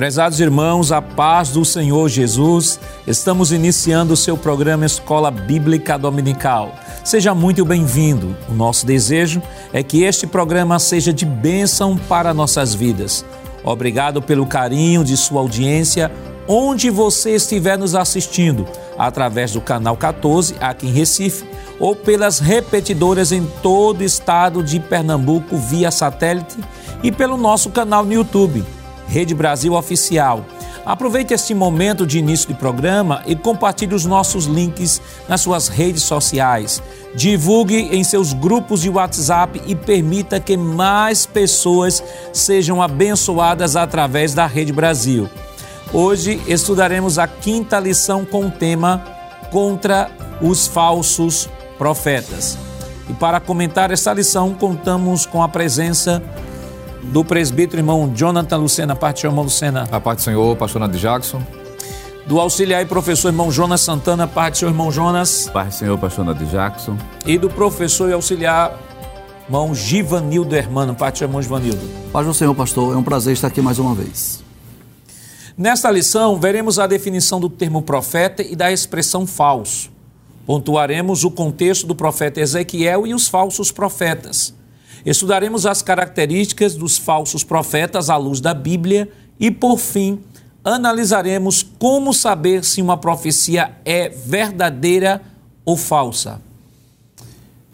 Prezados irmãos, a paz do Senhor Jesus, estamos iniciando o seu programa Escola Bíblica Dominical. Seja muito bem-vindo. O nosso desejo é que este programa seja de bênção para nossas vidas. Obrigado pelo carinho de sua audiência, onde você estiver nos assistindo, através do canal 14 aqui em Recife ou pelas repetidoras em todo o estado de Pernambuco via satélite e pelo nosso canal no YouTube Rede Brasil Oficial. Aproveite este momento de início de programa e compartilhe os nossos links nas suas redes sociais. Divulgue em seus grupos de WhatsApp e permita que mais pessoas sejam abençoadas através da Rede Brasil. Hoje estudaremos a quinta lição com o tema Contra os Falsos Profetas. E para comentar esta lição, contamos com a presença do presbítero irmão Jonathan Lucena, parte do irmão Lucena. A parte do Senhor, pastor Nadir Jackson. Do auxiliar e professor irmão Jonas Santana, parte do seu irmão Jonas. Parte do Senhor, pastor Nadir Jackson. E do professor e auxiliar irmão Givanildo Hermano, parte do irmão Givanildo. Paz do Senhor, pastor, é um prazer estar aqui mais uma vez. Nesta lição, veremos a definição do termo profeta e da expressão falso. Pontuaremos o contexto do profeta Ezequiel e os falsos profetas. Estudaremos as características dos falsos profetas à luz da Bíblia e, por fim, analisaremos como saber se uma profecia é verdadeira ou falsa.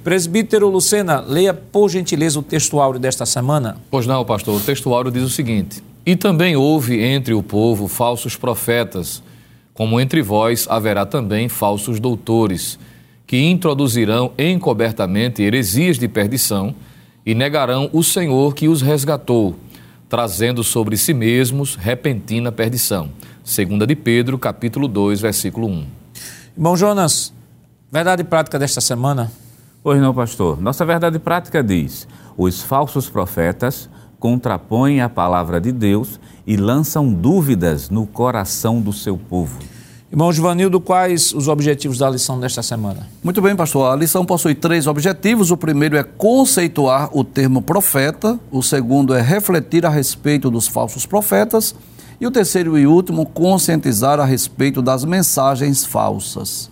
Presbítero Lucena, leia por gentileza o textuário desta semana. Pois não, pastor. O textuário diz o seguinte: E também houve entre o povo falsos profetas, como entre vós haverá também falsos doutores, que introduzirão encobertamente heresias de perdição e negarão o Senhor que os resgatou, trazendo sobre si mesmos repentina perdição. Segunda de Pedro, capítulo 2, versículo 1. Irmão Jonas, verdade prática desta semana? Pois não, pastor. Nossa verdade prática diz: os falsos profetas contrapõem a palavra de Deus e lançam dúvidas no coração do seu povo. Irmão Givanildo, quais os objetivos da lição desta semana? Muito bem, pastor. A lição possui três objetivos. O primeiro é conceituar o termo profeta, o segundo é refletir a respeito dos falsos profetas, e o terceiro e último, conscientizar a respeito das mensagens falsas.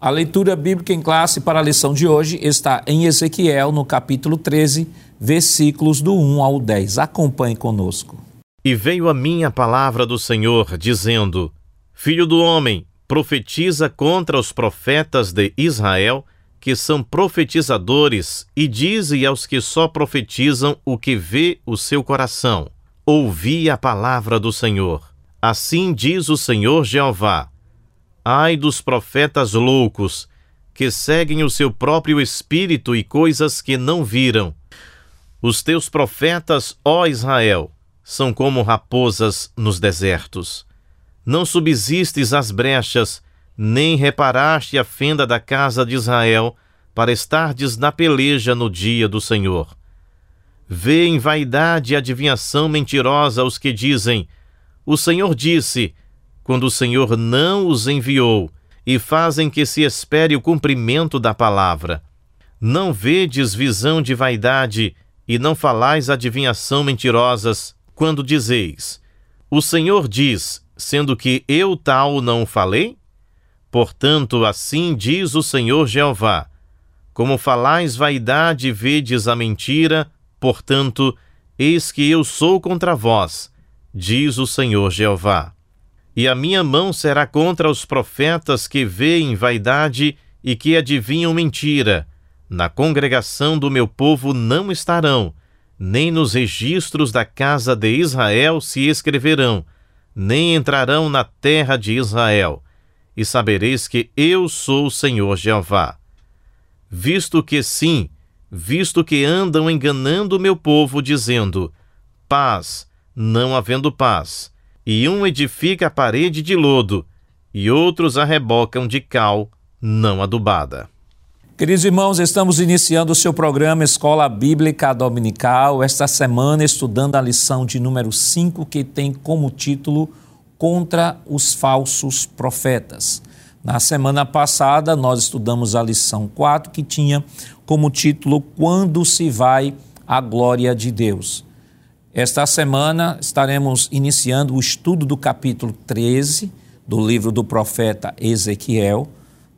A leitura bíblica em classe para a lição de hoje está em Ezequiel, no capítulo 13, versículos do 1 ao 10. Acompanhe conosco. E veio a mim a palavra do Senhor, dizendo: Filho do homem, profetiza contra os profetas de Israel, que são profetizadores, e dize aos que só profetizam o que vê o seu coração: Ouvi a palavra do Senhor. Assim diz o Senhor Jeová: Ai dos profetas loucos, que seguem o seu próprio espírito e coisas que não viram. Os teus profetas, ó Israel, são como raposas nos desertos não subsistes as brechas, nem reparaste a fenda da casa de Israel, para estardes na peleja no dia do Senhor. Vê em vaidade e adivinhação mentirosa os que dizem: O Senhor disse, quando o Senhor não os enviou, e fazem que se espere o cumprimento da palavra. Não vedes visão de vaidade, e não falais adivinhação mentirosas, quando dizeis: O Senhor diz, sendo que eu tal não falei? Portanto, assim diz o Senhor Jeová: Como falais vaidade e vedes a mentira, portanto, eis que eu sou contra vós, diz o Senhor Jeová. E a minha mão será contra os profetas que veem vaidade e que adivinham mentira. Na congregação do meu povo não estarão, nem nos registros da casa de Israel se escreverão nem entrarão na terra de Israel, e sabereis que eu sou o Senhor Jeová. Visto que sim, visto que andam enganando o meu povo, dizendo: paz, não havendo paz, e um edifica a parede de lodo, e outros a rebocam de cal não adubada. Queridos irmãos, estamos iniciando o seu programa Escola Bíblica Dominical, esta semana estudando a lição de número 5, que tem como título Contra os Falsos Profetas. Na semana passada, nós estudamos a lição 4, que tinha como título Quando se vai a glória de Deus. Esta semana estaremos iniciando o estudo do capítulo 13 do livro do profeta Ezequiel.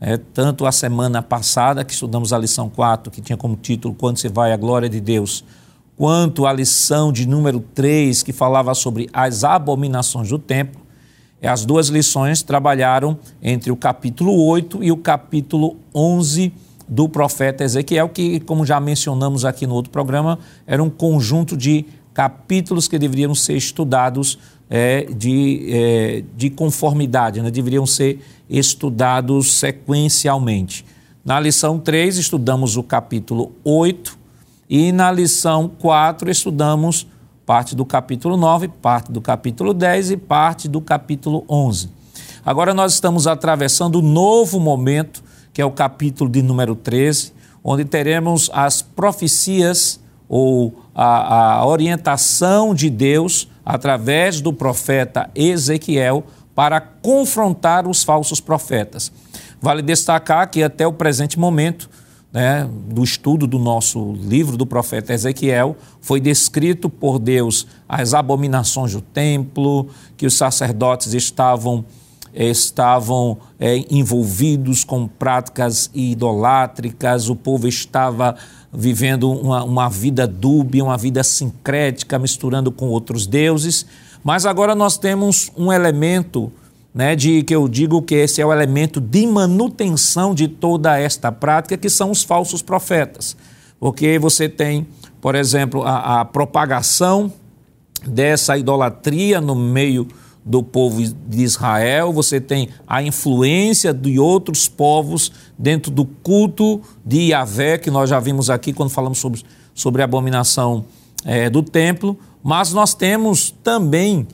É, tanto a semana passada, que estudamos a lição 4, que tinha como título Quando se vai a glória de Deus, quanto a lição de número 3, que falava sobre as abominações do templo. As duas lições trabalharam entre o capítulo 8 e o capítulo 11 do profeta Ezequiel, que, como já mencionamos aqui no outro programa, era um conjunto de capítulos que deveriam ser estudados é, de, é, de conformidade, né? deveriam ser estudados sequencialmente. Na lição 3, estudamos o capítulo 8 e na lição 4, estudamos parte do capítulo 9, parte do capítulo 10 e parte do capítulo 11. Agora nós estamos atravessando um novo momento, que é o capítulo de número 13, onde teremos as profecias ou a, a orientação de Deus através do profeta Ezequiel para confrontar os falsos profetas. Vale destacar que até o presente momento, né, do estudo do nosso livro do profeta Ezequiel, foi descrito por Deus as abominações do templo, que os sacerdotes estavam estavam é, envolvidos com práticas idolátricas, o povo estava vivendo uma, uma vida dúbia, uma vida sincrética, misturando com outros deuses. Mas agora nós temos um elemento, né, de que eu digo que esse é o elemento de manutenção de toda esta prática, que são os falsos profetas. Porque você tem, por exemplo, a, a propagação dessa idolatria no meio do povo de Israel, você tem a influência de outros povos dentro do culto de Yahvé, que nós já vimos aqui quando falamos sobre, sobre a abominação é, do templo, mas nós temos também,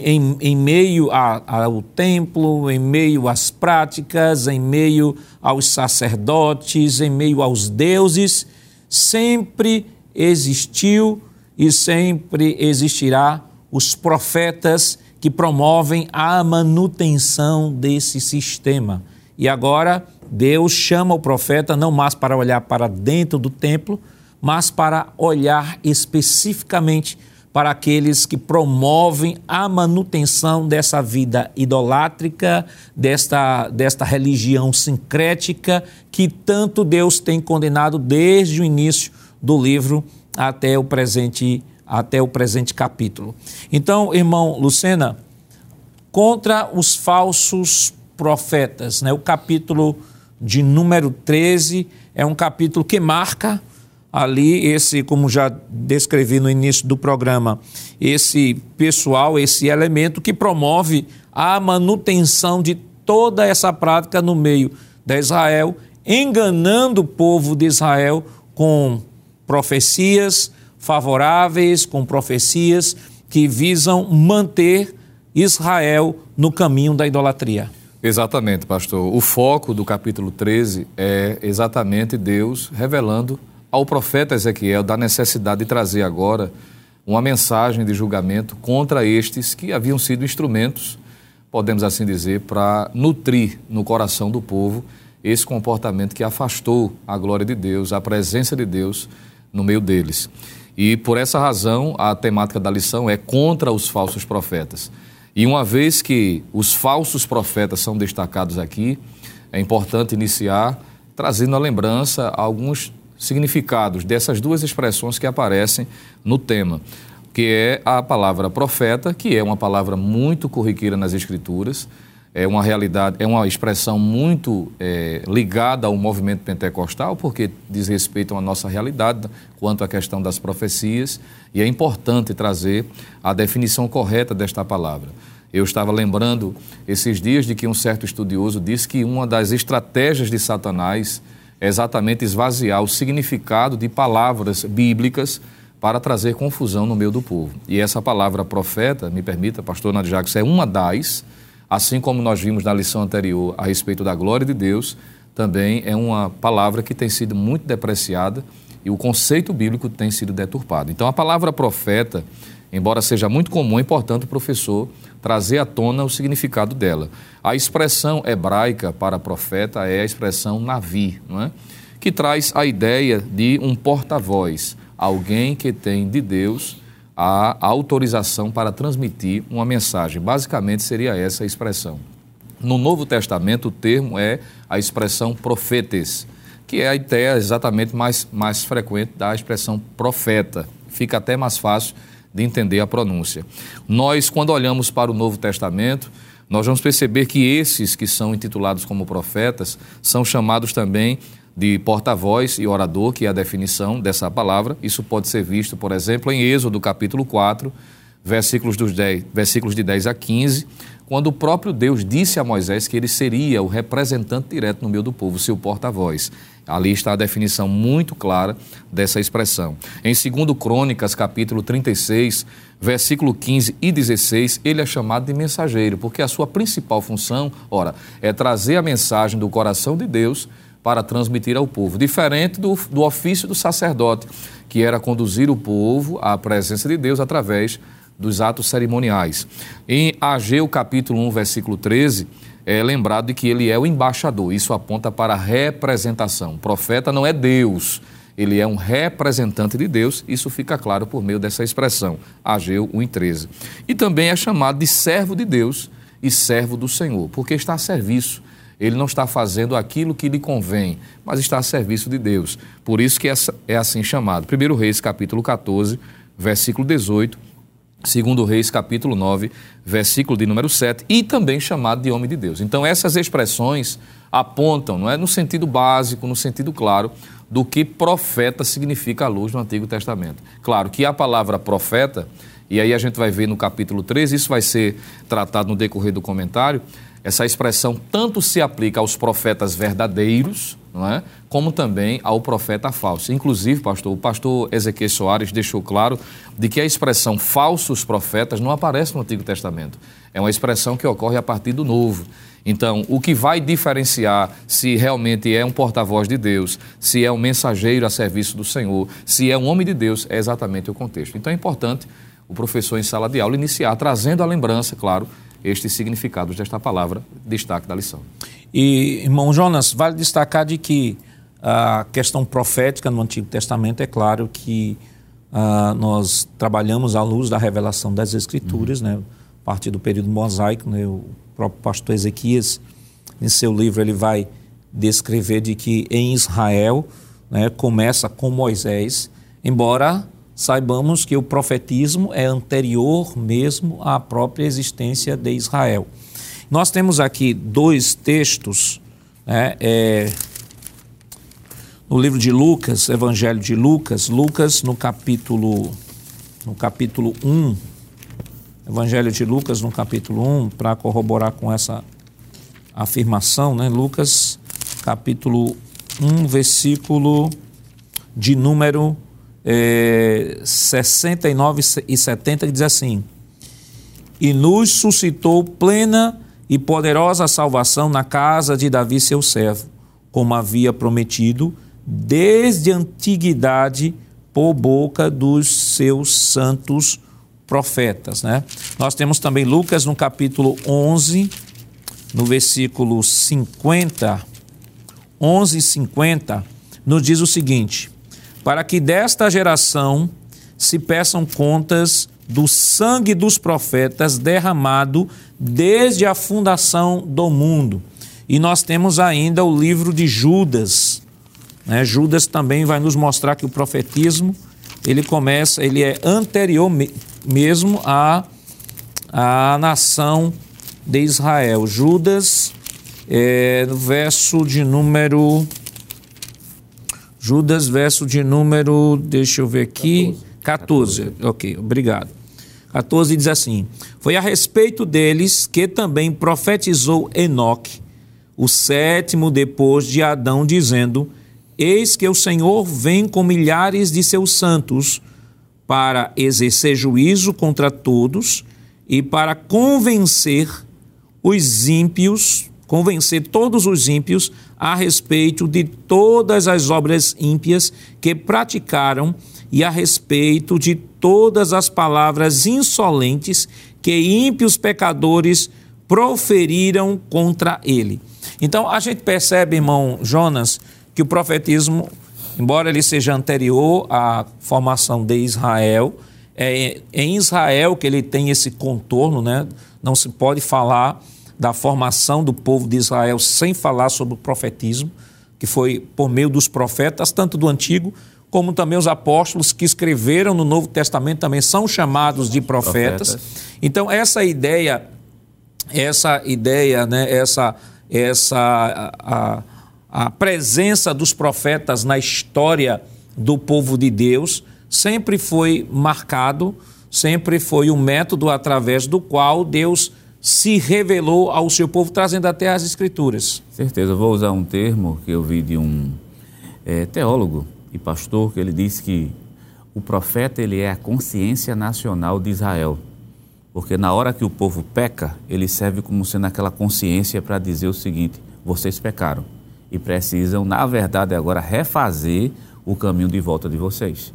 em, em meio ao templo, em meio às práticas, em meio aos sacerdotes, em meio aos deuses, sempre existiu e sempre existirá os profetas que promovem a manutenção desse sistema. E agora Deus chama o profeta não mais para olhar para dentro do templo, mas para olhar especificamente para aqueles que promovem a manutenção dessa vida idolátrica, desta, desta religião sincrética que tanto Deus tem condenado desde o início do livro até o presente até o presente capítulo. Então, irmão Lucena, contra os falsos profetas, né? o capítulo de número 13 é um capítulo que marca ali esse, como já descrevi no início do programa, esse pessoal, esse elemento que promove a manutenção de toda essa prática no meio de Israel, enganando o povo de Israel com profecias, favoráveis, com profecias que visam manter Israel no caminho da idolatria. Exatamente, pastor. O foco do capítulo 13 é exatamente Deus revelando ao profeta Ezequiel da necessidade de trazer agora uma mensagem de julgamento contra estes que haviam sido instrumentos, podemos assim dizer, para nutrir no coração do povo esse comportamento que afastou a glória de Deus, a presença de Deus no meio deles. E por essa razão, a temática da lição é contra os falsos profetas. E uma vez que os falsos profetas são destacados aqui, é importante iniciar trazendo à lembrança alguns significados dessas duas expressões que aparecem no tema, que é a palavra profeta, que é uma palavra muito corriqueira nas Escrituras, é uma realidade, é uma expressão muito é, ligada ao movimento pentecostal, porque diz respeito à nossa realidade quanto à questão das profecias, e é importante trazer a definição correta desta palavra. Eu estava lembrando esses dias de que um certo estudioso disse que uma das estratégias de Satanás é exatamente esvaziar o significado de palavras bíblicas para trazer confusão no meio do povo. E essa palavra profeta, me permita, pastor Jacques, é uma das Assim como nós vimos na lição anterior a respeito da glória de Deus, também é uma palavra que tem sido muito depreciada e o conceito bíblico tem sido deturpado. Então, a palavra profeta, embora seja muito comum, é importante o professor trazer à tona o significado dela. A expressão hebraica para profeta é a expressão navi, não é? que traz a ideia de um porta-voz, alguém que tem de Deus a autorização para transmitir uma mensagem. Basicamente seria essa a expressão. No Novo Testamento, o termo é a expressão profetes, que é a ideia exatamente mais, mais frequente da expressão profeta. Fica até mais fácil de entender a pronúncia. Nós, quando olhamos para o Novo Testamento, nós vamos perceber que esses que são intitulados como profetas são chamados também de porta-voz e orador, que é a definição dessa palavra. Isso pode ser visto, por exemplo, em Êxodo capítulo 4, versículos, dos 10, versículos de 10 a 15, quando o próprio Deus disse a Moisés que ele seria o representante direto no meio do povo, seu porta-voz. Ali está a definição muito clara dessa expressão. Em 2 Crônicas, capítulo 36, versículo 15 e 16, ele é chamado de mensageiro, porque a sua principal função, ora, é trazer a mensagem do coração de Deus para transmitir ao povo, diferente do, do ofício do sacerdote, que era conduzir o povo à presença de Deus através dos atos cerimoniais. Em Ageu capítulo 1, versículo 13, é lembrado de que ele é o embaixador. Isso aponta para representação. O profeta não é Deus, ele é um representante de Deus. Isso fica claro por meio dessa expressão, Ageu 1,13. E também é chamado de servo de Deus e servo do Senhor, porque está a serviço ele não está fazendo aquilo que lhe convém, mas está a serviço de Deus. Por isso que é assim chamado. 1 Reis, capítulo 14, versículo 18. 2 Reis, capítulo 9, versículo de número 7, e também chamado de homem de Deus. Então, essas expressões apontam, não é, no sentido básico, no sentido claro, do que profeta significa à luz no Antigo Testamento. Claro que a palavra profeta, e aí a gente vai ver no capítulo 13, isso vai ser tratado no decorrer do comentário, essa expressão tanto se aplica aos profetas verdadeiros, não é? como também ao profeta falso. Inclusive, pastor, o pastor Ezequiel Soares deixou claro de que a expressão falsos profetas não aparece no Antigo Testamento. É uma expressão que ocorre a partir do Novo. Então, o que vai diferenciar se realmente é um porta-voz de Deus, se é um mensageiro a serviço do Senhor, se é um homem de Deus, é exatamente o contexto. Então, é importante o professor em sala de aula iniciar trazendo a lembrança, claro, estes significados desta palavra, destaque da lição. E, irmão Jonas, vale destacar de que a questão profética no Antigo Testamento é claro que uh, nós trabalhamos à luz da revelação das Escrituras, uhum. né? a partir do período mosaico, né? o próprio pastor Ezequias, em seu livro, ele vai descrever de que em Israel né, começa com Moisés, embora saibamos que o profetismo é anterior mesmo à própria existência de Israel. Nós temos aqui dois textos, né, é, no livro de Lucas, Evangelho de Lucas, Lucas no capítulo, no capítulo 1, Evangelho de Lucas no capítulo 1, para corroborar com essa afirmação, né, Lucas capítulo 1, versículo de número é, 69 e 70, que diz assim: E nos suscitou plena e poderosa salvação na casa de Davi, seu servo, como havia prometido desde a antiguidade por boca dos seus santos profetas. Né? Nós temos também Lucas no capítulo 11, no versículo 50, 11 e 50, nos diz o seguinte: para que desta geração se peçam contas do sangue dos profetas derramado desde a fundação do mundo. E nós temos ainda o livro de Judas. Né? Judas também vai nos mostrar que o profetismo ele começa, ele é anterior mesmo à, à nação de Israel. Judas, é, no verso de número Judas, verso de número, deixa eu ver aqui, 14. 14. Ok, obrigado. 14 diz assim: Foi a respeito deles que também profetizou Enoque, o sétimo depois de Adão, dizendo: Eis que o Senhor vem com milhares de seus santos para exercer juízo contra todos e para convencer os ímpios convencer todos os ímpios a respeito de todas as obras ímpias que praticaram e a respeito de todas as palavras insolentes que ímpios pecadores proferiram contra ele. Então a gente percebe, irmão Jonas, que o profetismo, embora ele seja anterior à formação de Israel, É em Israel que ele tem esse contorno, né? Não se pode falar da formação do povo de Israel sem falar sobre o profetismo, que foi por meio dos profetas, tanto do Antigo como também os apóstolos que escreveram no Novo Testamento também são chamados de profetas. profetas. Então essa ideia, essa ideia, né, essa essa a, a presença dos profetas na história do povo de Deus sempre foi marcado, sempre foi um método através do qual Deus se revelou ao seu povo, trazendo até as Escrituras. Certeza, vou usar um termo que eu vi de um é, teólogo e pastor, que ele disse que o profeta ele é a consciência nacional de Israel. Porque na hora que o povo peca, ele serve como sendo aquela consciência para dizer o seguinte: vocês pecaram e precisam, na verdade, agora refazer o caminho de volta de vocês.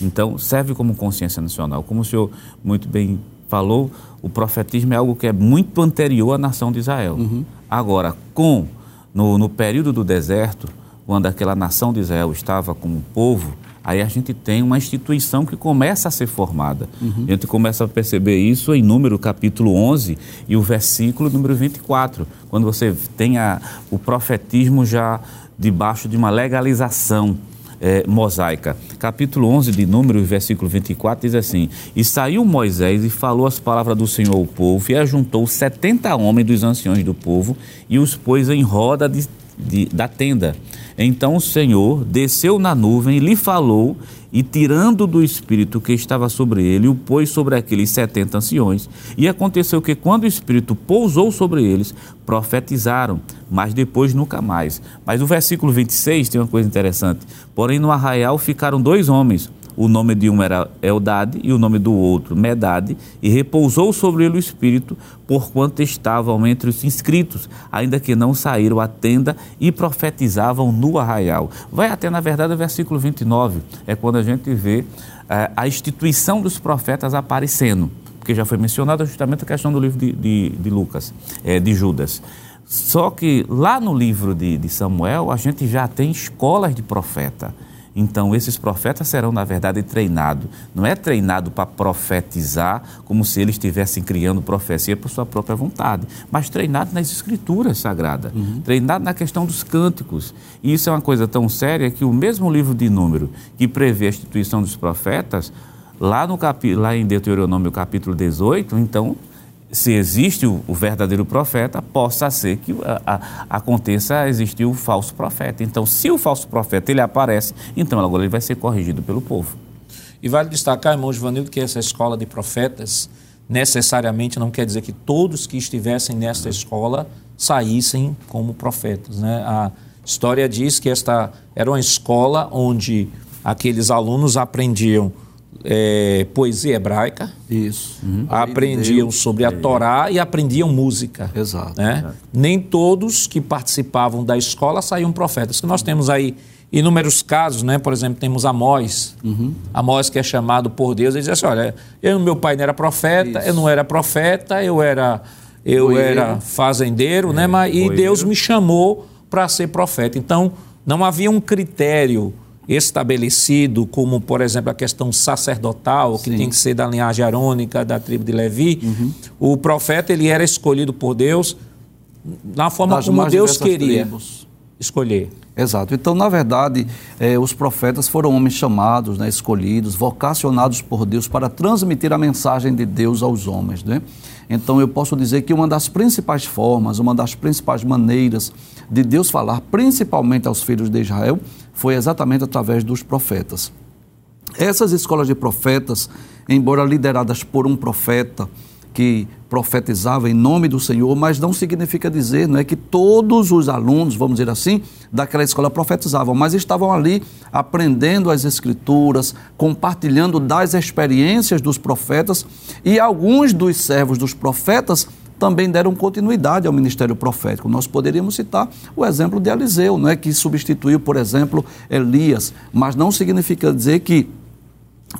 Então, serve como consciência nacional. Como o senhor muito bem falou, o profetismo é algo que é muito anterior à nação de Israel. Uhum. Agora, com no, no período do deserto, quando aquela nação de Israel estava como povo, aí a gente tem uma instituição que começa a ser formada. Uhum. A gente começa a perceber isso em número capítulo 11 e o versículo número 24, quando você tem a, o profetismo já debaixo de uma legalização. É, mosaica. Capítulo 11 de Números, versículo 24, diz assim: E saiu Moisés e falou as palavras do Senhor ao povo, e ajuntou setenta homens dos anciões do povo, e os pôs em roda de, de, da tenda. Então o Senhor desceu na nuvem e lhe falou, e tirando do espírito que estava sobre ele, o pôs sobre aqueles setenta anciões. E aconteceu que, quando o espírito pousou sobre eles, profetizaram, mas depois nunca mais. Mas o versículo 26 tem uma coisa interessante. Porém, no arraial ficaram dois homens o nome de um era Eldade e o nome do outro Medade, e repousou sobre ele o Espírito, porquanto estavam entre os inscritos, ainda que não saíram à tenda e profetizavam no arraial. Vai até, na verdade, o versículo 29, é quando a gente vê é, a instituição dos profetas aparecendo, porque já foi mencionada justamente a questão do livro de, de, de Lucas, é, de Judas. Só que lá no livro de, de Samuel, a gente já tem escolas de profeta. Então, esses profetas serão, na verdade, treinados. Não é treinado para profetizar como se eles estivessem criando profecia por sua própria vontade, mas treinado nas escrituras sagradas, uhum. treinado na questão dos cânticos. E isso é uma coisa tão séria que o mesmo livro de número que prevê a instituição dos profetas, lá, no capi, lá em Deuteronômio capítulo 18, então se existe o, o, verdadeiro profeta, possa ser que a, a, aconteça existir o falso profeta. Então, se o falso profeta ele aparece, então agora ele vai ser corrigido pelo povo. E vale destacar, irmão Givanildo, que essa escola de profetas necessariamente não quer dizer que todos que estivessem nesta escola saíssem como profetas. Né? A história diz que esta era uma escola onde aqueles alunos aprendiam é, poesia hebraica. Isso. Uhum. Aprendiam Deus, sobre a é. Torá e aprendiam música. Exato, né? Exato. Nem todos que participavam da escola saíam profetas. Que nós temos aí inúmeros casos, né? Por exemplo, temos Amós. Uhum. Amós que é chamado por Deus, ele diz assim, olha, eu meu pai não era profeta, Isso. eu não era profeta, eu era eu era fazendeiro, né? é, né? Mas, e Deus me chamou para ser profeta. Então, não havia um critério estabelecido, como, por exemplo, a questão sacerdotal, que Sim. tem que ser da linhagem arônica, da tribo de Levi, uhum. o profeta ele era escolhido por Deus na forma das como Deus queria tribos. escolher. Exato. Então, na verdade, eh, os profetas foram homens chamados, né, escolhidos, vocacionados por Deus para transmitir a mensagem de Deus aos homens. Né? Então, eu posso dizer que uma das principais formas, uma das principais maneiras de Deus falar, principalmente aos filhos de Israel, foi exatamente através dos profetas. Essas escolas de profetas, embora lideradas por um profeta que profetizava em nome do Senhor, mas não significa dizer, não é que todos os alunos, vamos dizer assim, daquela escola profetizavam, mas estavam ali aprendendo as escrituras, compartilhando das experiências dos profetas e alguns dos servos dos profetas também deram continuidade ao ministério profético. Nós poderíamos citar o exemplo de Eliseu, não é que substituiu, por exemplo, Elias, mas não significa dizer que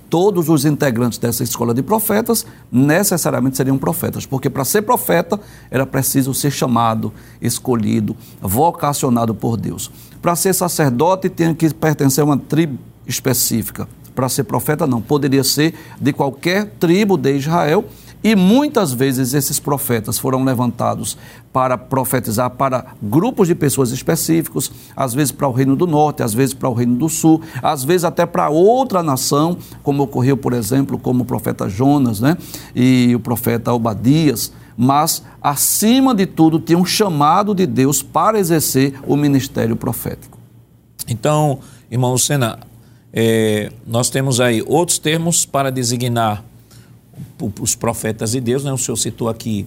todos os integrantes dessa escola de profetas necessariamente seriam profetas, porque para ser profeta era preciso ser chamado, escolhido, vocacionado por Deus. Para ser sacerdote tinha que pertencer a uma tribo específica. para ser profeta, não. Poderia ser de qualquer tribo de Israel. E muitas vezes esses profetas foram levantados para profetizar para grupos de pessoas específicos, às vezes para o Reino do Norte, às vezes para o Reino do Sul, às vezes até para outra nação, como ocorreu, por exemplo, como o profeta Jonas né? e o profeta Obadias mas, acima de tudo, tinha um chamado de Deus para exercer o ministério profético. Então, irmão Lucena, é, nós temos aí outros termos para designar os profetas de Deus, né? o senhor citou aqui,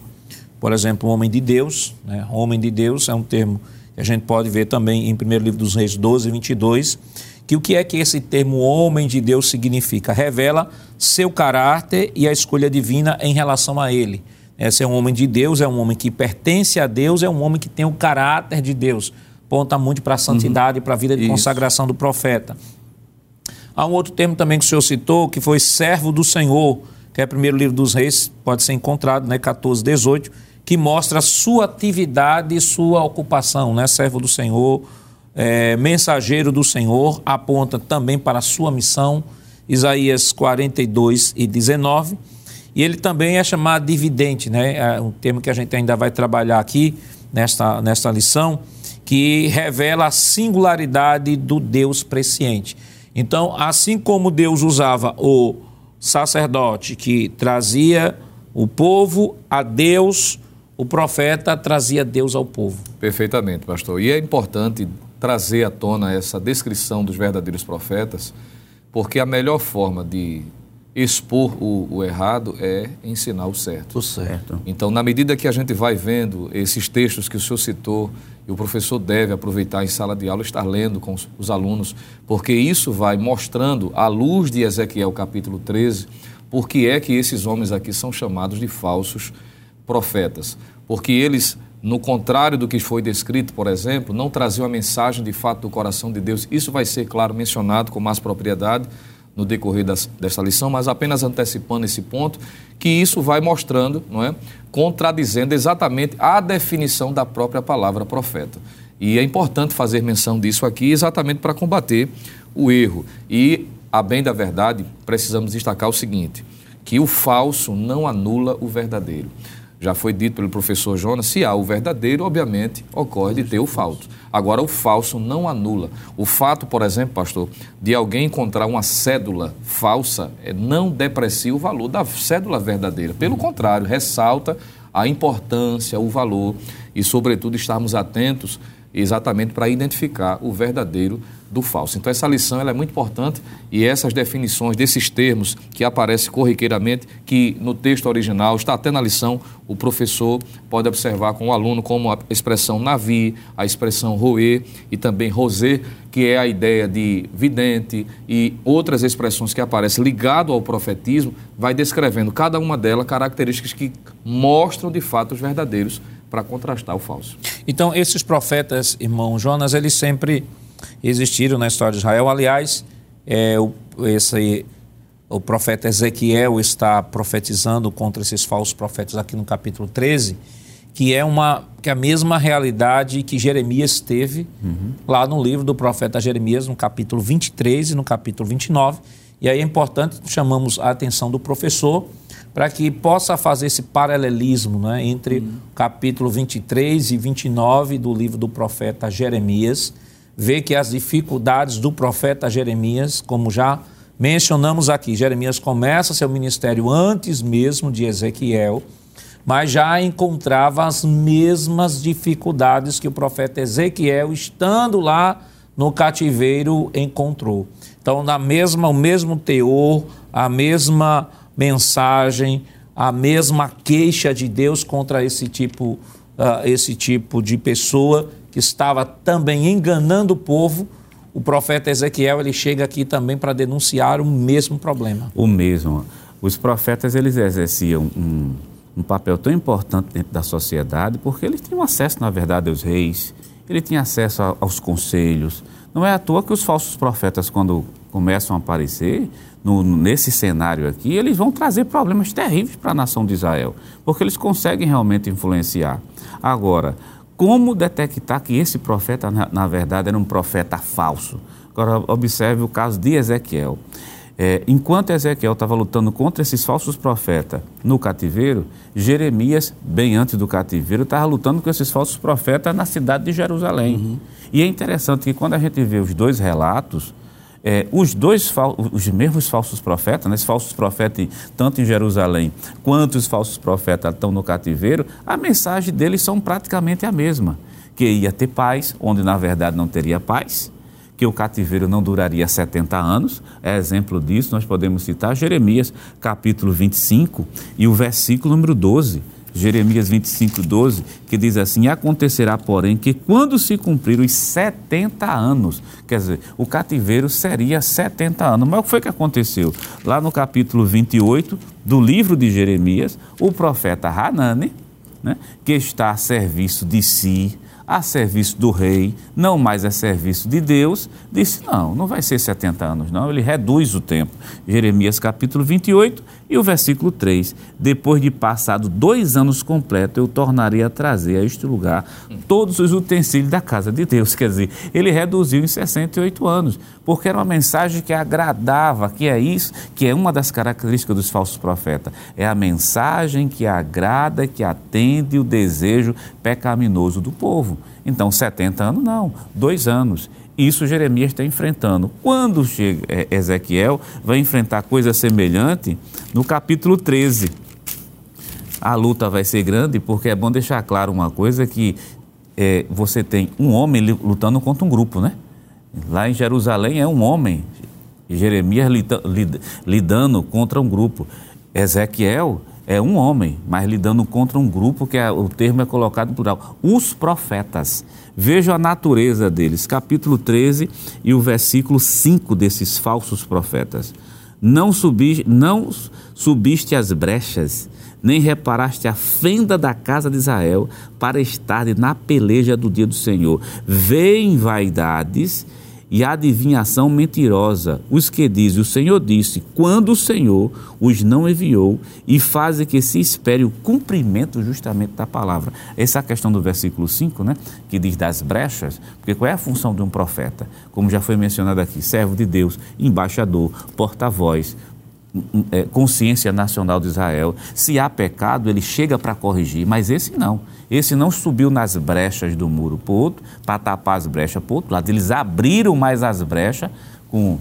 por exemplo, homem de Deus, né? homem de Deus é um termo que a gente pode ver também em 1 livro dos Reis 12, 22, que o que é que esse termo homem de Deus significa? Revela seu caráter e a escolha divina em relação a ele. Esse é um homem de Deus, é um homem que pertence a Deus, é um homem que tem o caráter de Deus. Ponta muito para a santidade e uhum. para a vida de Isso. consagração do profeta. Há um outro termo também que o senhor citou, que foi servo do Senhor, que é o primeiro livro dos reis, pode ser encontrado, né, 14, 18, que mostra sua atividade e sua ocupação, né, servo do Senhor, é, mensageiro do Senhor, aponta também para a sua missão, Isaías 42 e 19. E ele também é chamado de vidente, né? É um termo que a gente ainda vai trabalhar aqui nesta, nesta lição, que revela a singularidade do Deus presciente. Então, assim como Deus usava o sacerdote que trazia o povo a Deus, o profeta trazia Deus ao povo. Perfeitamente, pastor. E é importante trazer à tona essa descrição dos verdadeiros profetas, porque a melhor forma de expor o, o, errado é ensinar o certo. O certo. Então, na medida que a gente vai vendo esses textos que o senhor citou, e o professor deve aproveitar em sala de aula estar lendo com os, os alunos, porque isso vai mostrando, à luz de Ezequiel capítulo 13, por que é que esses homens aqui são chamados de falsos profetas. Porque eles, no contrário do que foi descrito, por exemplo, não traziam a mensagem de fato do coração de Deus. Isso vai ser, claro, mencionado com mais propriedade no decorrer das, dessa lição, mas apenas antecipando esse ponto, que isso vai mostrando, não é, contradizendo exatamente a definição da própria palavra profeta. E é importante fazer menção disso aqui exatamente para combater o erro. E, a bem da verdade, precisamos destacar o seguinte: que o falso não anula o verdadeiro já foi dito pelo professor Jonas, se há o verdadeiro, obviamente, ocorre de ter o falso. Agora, o falso não anula. O fato, por exemplo, pastor, de alguém encontrar uma cédula falsa, é, não deprecia o valor da cédula verdadeira. Pelo contrário, ressalta a importância, o valor e, sobretudo, estarmos atentos exatamente para identificar o verdadeiro do falso. Então essa lição é muito importante e essas definições desses termos que aparecem corriqueiramente, que no texto original está até na lição, o professor pode observar com o aluno como a expressão navi, a expressão roer e também rosé, que é a ideia de vidente e outras expressões que aparecem ligado ao profetismo, vai descrevendo cada uma delas características que mostram de fato os verdadeiros para contrastar o falso. Então esses profetas, irmão Jonas, eles sempre existiram na história de Israel. Aliás, é, o, esse, o profeta Ezequiel está profetizando contra esses falsos profetas aqui no capítulo 13, que é uma que é a mesma realidade que Jeremias teve uhum. lá no livro do profeta Jeremias, no capítulo 23 e no capítulo 29. E aí é importante, chamamos a atenção do professor para que possa fazer esse paralelismo né, entre uhum. o capítulo 23 e 29 do livro do profeta Jeremias vê que as dificuldades do profeta Jeremias, como já mencionamos aqui, Jeremias começa seu ministério antes mesmo de Ezequiel, mas já encontrava as mesmas dificuldades que o profeta Ezequiel, estando lá no cativeiro, encontrou. Então, na mesma, o mesmo teor, a mesma mensagem, a mesma queixa de Deus contra esse tipo, uh, esse tipo de pessoa que estava também enganando o povo, o profeta Ezequiel ele chega aqui também para denunciar o mesmo problema. O mesmo. Os profetas eles exerciam um, um papel tão importante dentro da sociedade porque eles tinham acesso, na verdade, aos reis, ele tinha acesso a, aos conselhos. Não é à toa que os falsos profetas, quando começam a aparecer no, nesse cenário aqui, eles vão trazer problemas terríveis para a nação de Israel, porque eles conseguem realmente influenciar. Agora, como detectar que esse profeta, na, na verdade, era um profeta falso? Agora, observe o caso de Ezequiel. É, enquanto Ezequiel estava lutando contra esses falsos profetas no cativeiro, Jeremias, bem antes do cativeiro, estava lutando com esses falsos profetas na cidade de Jerusalém. Uhum. E é interessante que quando a gente vê os dois relatos, é, os dois, os mesmos falsos profetas, né, os falsos profetas tanto em Jerusalém quanto os falsos profetas estão no cativeiro, a mensagem deles são praticamente a mesma, que ia ter paz, onde na verdade não teria paz, que o cativeiro não duraria 70 anos. É exemplo disso, nós podemos citar Jeremias, capítulo 25 e o versículo número 12. Jeremias 25, 12, que diz assim: Acontecerá, porém, que quando se cumprir os 70 anos, quer dizer, o cativeiro seria 70 anos. Mas o que foi que aconteceu? Lá no capítulo 28 do livro de Jeremias, o profeta Hanani, né, que está a serviço de si, a serviço do rei, não mais a serviço de Deus, disse: não, não vai ser 70 anos, não. Ele reduz o tempo. Jeremias capítulo 28 e o versículo 3: Depois de passado dois anos completos, eu tornarei a trazer a este lugar todos os utensílios da casa de Deus. Quer dizer, ele reduziu em 68 anos, porque era uma mensagem que agradava, que é isso, que é uma das características dos falsos profetas. É a mensagem que agrada, que atende o desejo pecaminoso do povo. Então, 70 anos não, dois anos. Isso Jeremias está enfrentando. Quando chega é, Ezequiel, vai enfrentar coisa semelhante no capítulo 13. A luta vai ser grande, porque é bom deixar claro uma coisa que é, você tem um homem lutando contra um grupo, né? Lá em Jerusalém é um homem, Jeremias lidando contra um grupo. Ezequiel é um homem, mas lidando contra um grupo que é, o termo é colocado plural, os profetas. Veja a natureza deles, capítulo 13 e o versículo 5 desses falsos profetas. Não, subi, não subiste as brechas, nem reparaste a fenda da casa de Israel para estar na peleja do dia do Senhor. Vêem vaidades e adivinhação mentirosa, os que dizem, o Senhor disse, quando o Senhor os não enviou e fazem que se espere o cumprimento justamente da palavra. Essa é a questão do versículo 5, né, que diz das brechas, porque qual é a função de um profeta? Como já foi mencionado aqui, servo de Deus, embaixador, porta-voz, é, consciência nacional de Israel. Se há pecado, ele chega para corrigir, mas esse não. Esse não subiu nas brechas do muro para tapar as brechas para o outro lado. Eles abriram mais as brechas com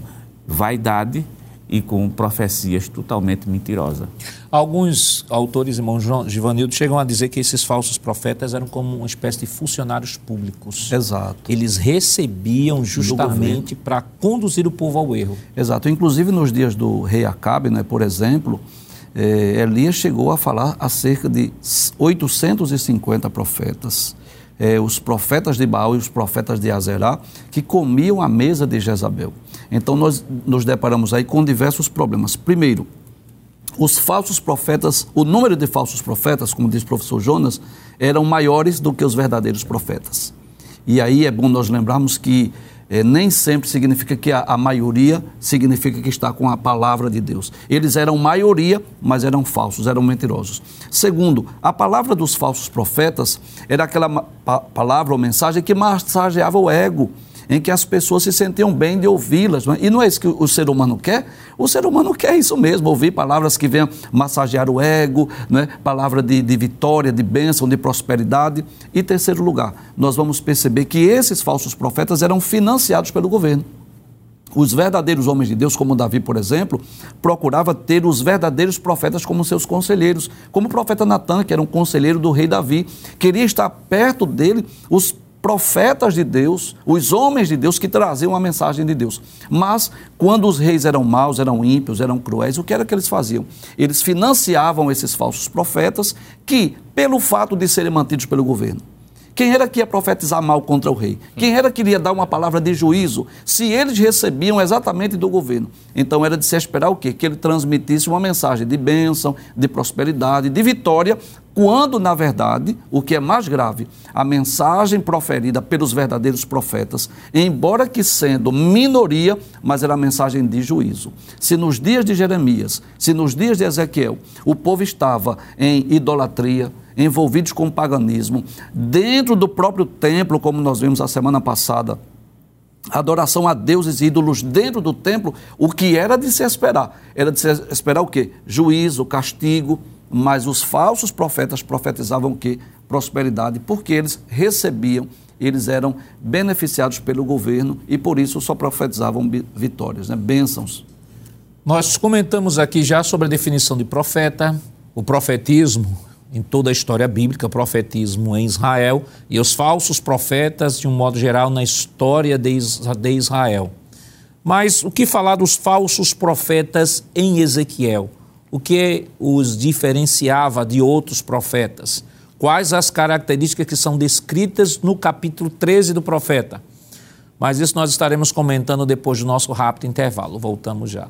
vaidade e com profecias totalmente mentirosas. Alguns autores, irmão Givanildo, chegam a dizer que esses falsos profetas eram como uma espécie de funcionários públicos. Exato. Eles recebiam justamente para conduzir o povo ao erro. Exato. Inclusive nos dias do rei Acabe, né, por exemplo, eh, Elias chegou a falar acerca de 850 profetas. Eh, os profetas de Baal e os profetas de Azerá, que comiam a mesa de Jezabel. Então nós nos deparamos aí com diversos problemas. Primeiro, os falsos profetas, o número de falsos profetas, como diz o professor Jonas, eram maiores do que os verdadeiros profetas. E aí é bom nós lembrarmos que é, nem sempre significa que a, a, maioria significa que está com a palavra de Deus. Eles eram maioria, mas eram falsos, eram mentirosos. Segundo, a palavra dos falsos profetas era aquela pa palavra ou mensagem que massageava o ego em que as pessoas se sentiam bem de ouvi-las. É? E não é isso que o ser humano quer? O ser humano quer isso mesmo, ouvir palavras que venham massagear o ego, né? palavra de, de vitória, de bênção, de prosperidade. E terceiro lugar, nós vamos perceber que esses falsos profetas eram financiados pelo governo. Os verdadeiros homens de Deus, como Davi, por exemplo, procurava ter os verdadeiros profetas como seus conselheiros, como o profeta Natan, que era um conselheiro do rei Davi, queria estar perto dele os profetas de Deus, os homens de Deus que traziam a mensagem de Deus. Mas quando os reis eram maus, eram ímpios, eram cruéis, o que era que eles faziam? Eles financiavam esses falsos profetas que, pelo fato de serem mantidos pelo governo, quem era que ia profetizar mal contra o rei? Quem era que iria dar uma palavra de juízo? Se eles recebiam exatamente do governo. Então era de se esperar o quê? Que ele transmitisse uma mensagem de bênção, de prosperidade, de vitória, quando, na verdade, o que é mais grave, a mensagem proferida pelos verdadeiros profetas, embora que sendo minoria, mas era a mensagem de juízo. Se nos dias de Jeremias, se nos dias de Ezequiel, o povo estava em idolatria, envolvidos com o paganismo, dentro do próprio templo, como nós vimos a semana passada adoração a deuses e ídolos dentro do templo, o que era de se esperar? Era de se esperar o quê? Juízo, castigo, mas os falsos profetas profetizavam o quê? Prosperidade, porque eles recebiam, eles eram beneficiados pelo governo e por isso só profetizavam vitórias, né? bênçãos. Nós comentamos aqui já sobre a definição de profeta, o profetismo em toda a história bíblica, profetismo em Israel e os falsos profetas, de um modo geral, na história de Israel. Mas o que falar dos falsos profetas em Ezequiel? O que os diferenciava de outros profetas? Quais as características que são descritas no capítulo 13 do profeta? Mas isso nós estaremos comentando depois do nosso rápido intervalo. Voltamos já.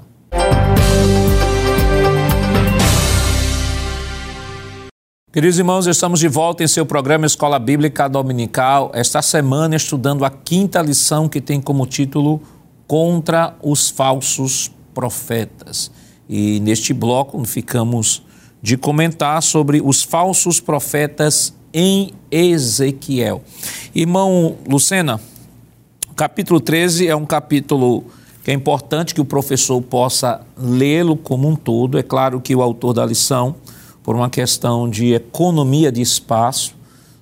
Queridos irmãos, estamos de volta em seu programa Escola Bíblica Dominical. Esta semana estudando a quinta lição que tem como título Contra os Falsos Profetas. E neste bloco ficamos de comentar sobre os falsos profetas em Ezequiel. Irmão Lucena, capítulo 13 é um capítulo que é importante que o professor possa lê-lo como um todo. É claro que o autor da lição por uma questão de economia de espaço,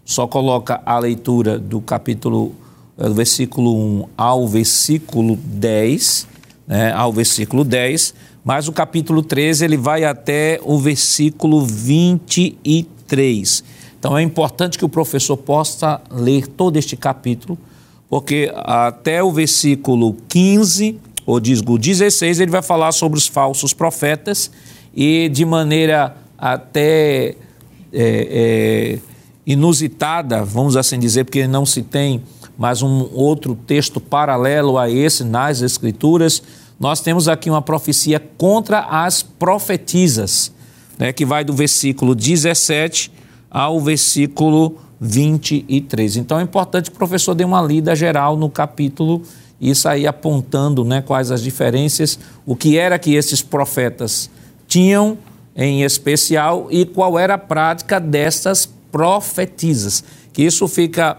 só coloca a leitura do capítulo, eh, do versículo 1 ao versículo 10, né, ao versículo 10, mas o capítulo 13 ele vai até o versículo 23. Então é importante que o professor possa ler todo este capítulo, porque até o versículo 15, ou diz o 16, ele vai falar sobre os falsos profetas e de maneira até é, é, inusitada, vamos assim dizer, porque não se tem mais um outro texto paralelo a esse nas Escrituras. Nós temos aqui uma profecia contra as profetisas, né, que vai do versículo 17 ao versículo 23. Então é importante que o professor dê uma lida geral no capítulo, isso aí apontando né, quais as diferenças, o que era que esses profetas tinham em especial e qual era a prática dessas profetisas. Que isso fica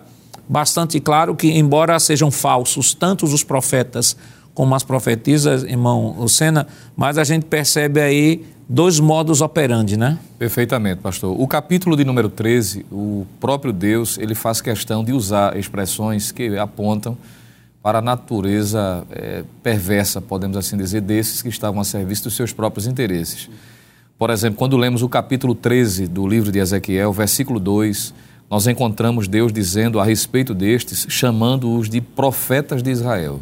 bastante claro que, embora sejam falsos tanto os profetas como as profetisas, irmão Lucena, mas a gente percebe aí dois modos operandi, né? Perfeitamente, pastor. O capítulo de número 13, o próprio Deus, ele faz questão de usar expressões que apontam para a natureza é, perversa, podemos assim dizer, desses que estavam a serviço dos seus próprios interesses. Por exemplo, quando lemos o capítulo 13 do livro de Ezequiel, versículo 2, nós encontramos Deus dizendo a respeito destes, chamando-os de profetas de Israel.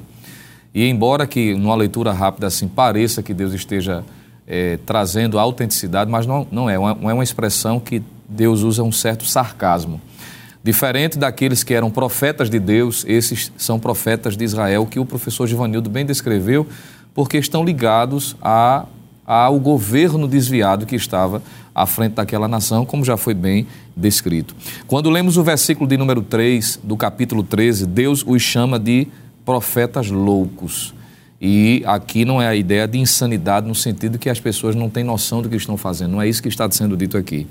E embora que numa leitura rápida assim pareça que Deus esteja é, trazendo autenticidade, mas não, não é, uma, é uma expressão que Deus usa um certo sarcasmo. Diferente daqueles que eram profetas de Deus, esses são profetas de Israel, que o professor Givanildo bem descreveu, porque estão ligados a ao governo desviado que estava à frente daquela nação, como já foi bem descrito. Quando lemos o versículo de número 3 do capítulo 13, Deus os chama de profetas loucos. E aqui não é a ideia de insanidade no sentido que as pessoas não têm noção do que estão fazendo. Não é isso que está sendo dito aqui.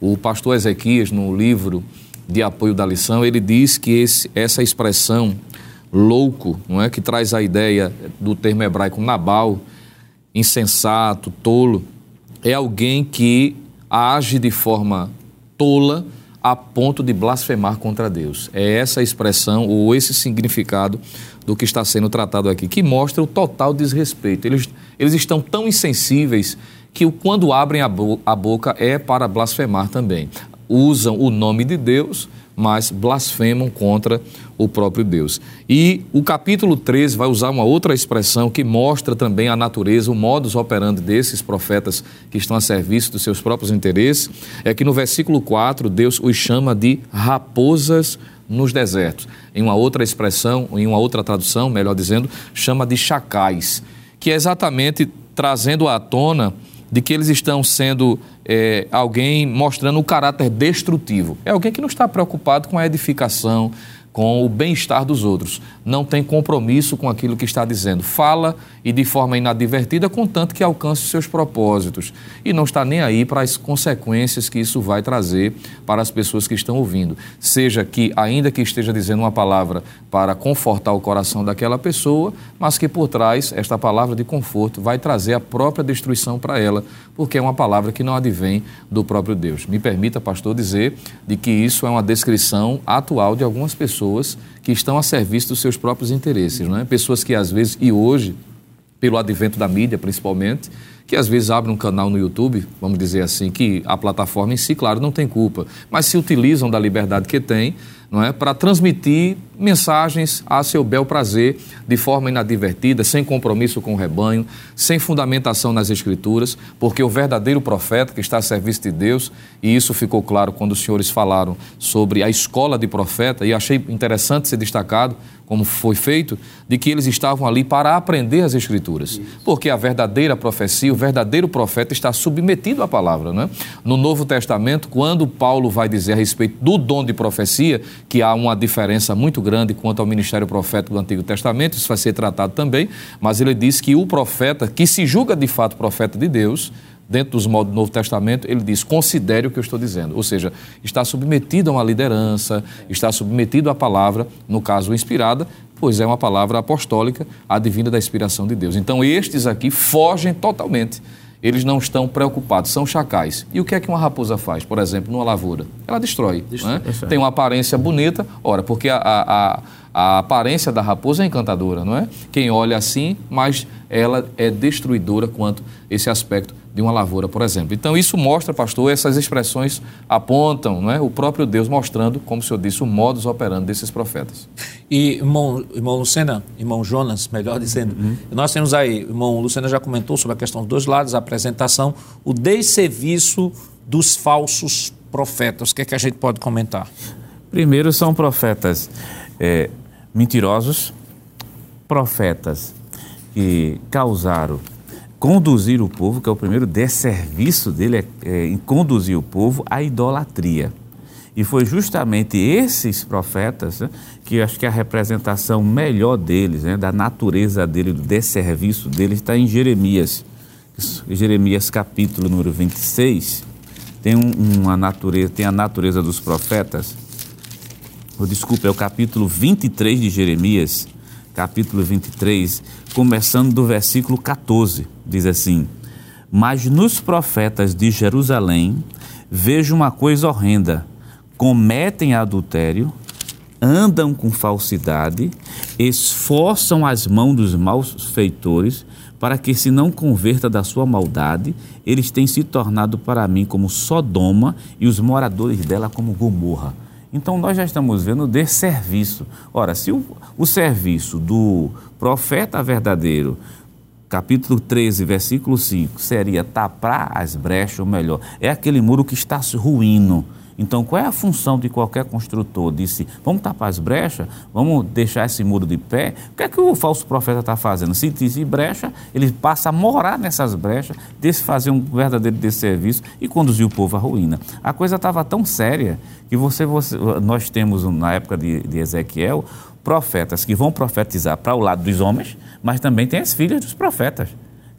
O pastor Ezequias, no livro de apoio da lição, ele diz que esse, essa expressão louco, não é que traz a ideia do termo hebraico nabal, insensato, tolo, é alguém que age de forma tola a ponto de blasfemar contra Deus. É essa expressão ou esse significado do que está sendo tratado aqui, que mostra o total desrespeito. Eles, eles estão tão insensíveis que quando abrem a, bo a boca é para blasfemar também. Usam o nome de Deus mas blasfemam contra o próprio Deus. E o capítulo 13 vai usar uma outra expressão que mostra também a natureza, o modus operandi desses profetas que estão a serviço dos seus próprios interesses, é que no versículo 4 Deus os chama de raposas nos desertos. Em uma outra expressão, em uma outra tradução, melhor dizendo, chama de chacais, que é exatamente trazendo à tona de que eles estão sendo é, alguém mostrando o caráter destrutivo. É alguém que não está preocupado com a edificação, com o bem-estar dos outros. Não tem compromisso com aquilo que está dizendo. Fala e de forma inadvertida, contanto que alcance seus propósitos. E não está nem aí para as consequências que isso vai trazer para as pessoas que estão ouvindo. Seja que, ainda que esteja dizendo uma palavra para confortar o coração daquela pessoa, mas que por trás, esta palavra de conforto vai trazer a própria destruição para ela, porque é uma palavra que não advém do próprio Deus. Me permita, pastor, dizer de que isso é uma descrição atual de algumas pessoas pessoas que estão a serviço dos seus próprios interesses, não é? Pessoas que às vezes, e hoje, pelo advento da mídia principalmente, que às vezes abrem um canal no YouTube, vamos dizer assim, que a plataforma em si, claro, não tem culpa, mas se utilizam da liberdade que tem não é, para transmitir mensagens a seu bel prazer, de forma inadvertida, sem compromisso com o rebanho, sem fundamentação nas Escrituras, porque o verdadeiro profeta que está a serviço de Deus, e isso ficou claro quando os senhores falaram sobre a escola de profeta, e achei interessante ser destacado, como foi feito, de que eles estavam ali para aprender as Escrituras. Isso. Porque a verdadeira profecia, o verdadeiro profeta está submetido à palavra. Não é? No Novo Testamento, quando Paulo vai dizer a respeito do dom de profecia, que há uma diferença muito grande quanto ao ministério profético do Antigo Testamento, isso vai ser tratado também, mas ele diz que o profeta, que se julga de fato profeta de Deus, dentro dos modos do Novo Testamento, ele diz: considere o que eu estou dizendo. Ou seja, está submetido a uma liderança, está submetido à palavra, no caso inspirada, pois é uma palavra apostólica, advinda da inspiração de Deus. Então, estes aqui fogem totalmente eles não estão preocupados, são chacais. E o que é que uma raposa faz, por exemplo, numa lavoura? Ela destrói. destrói. Né? Tem uma aparência bonita, ora, porque a, a, a, aparência da raposa é encantadora, não é? Quem olha assim, mas ela é destruidora quanto esse aspecto de uma lavoura, por exemplo. Então, isso mostra, pastor, essas expressões apontam não é? o próprio Deus mostrando, como o senhor disse, o modus operandi desses profetas. E, irmão, irmão Lucena, irmão Jonas, melhor dizendo, uhum. nós temos aí, irmão Lucena já comentou sobre a questão dos dois lados, a apresentação, o desserviço dos falsos profetas. O que é que a gente pode comentar? Primeiro, são profetas é, mentirosos, profetas que causaram conduzir o povo, que é o primeiro desserviço dele, é, é em conduzir o povo à idolatria. E foi justamente esses profetas né, que acho que a representação melhor deles, né, da natureza dele, do desserviço dele, está em Jeremias. Jeremias capítulo número 26, tem um, uma natureza, tem a natureza dos profetas. Oh, desculpa, é o capítulo 23 de Jeremias, capítulo 23, começando do versículo 14, diz assim: Mas nos profetas de Jerusalém vejo uma coisa horrenda: cometem adultério, andam com falsidade, esforçam as mãos dos maus feitores, para que se não converta da sua maldade, eles têm se tornado para mim como Sodoma e os moradores dela como Gomorra. Então nós já estamos vendo desserviço. Ora, se o, o serviço do profeta verdadeiro, capítulo 13, versículo 5, seria tapar as brechas, ou melhor, é aquele muro que está se ruindo então, qual é a função de qualquer construtor? Disse, vamos tapar as brechas, vamos deixar esse muro de pé. O que é que o falso profeta está fazendo? Se diz brecha, ele passa a morar nessas brechas, fazer um verdadeiro desserviço e conduzir o povo à ruína. A coisa estava tão séria que você, você, nós temos, na época de, de Ezequiel, profetas que vão profetizar para o lado dos homens, mas também tem as filhas dos profetas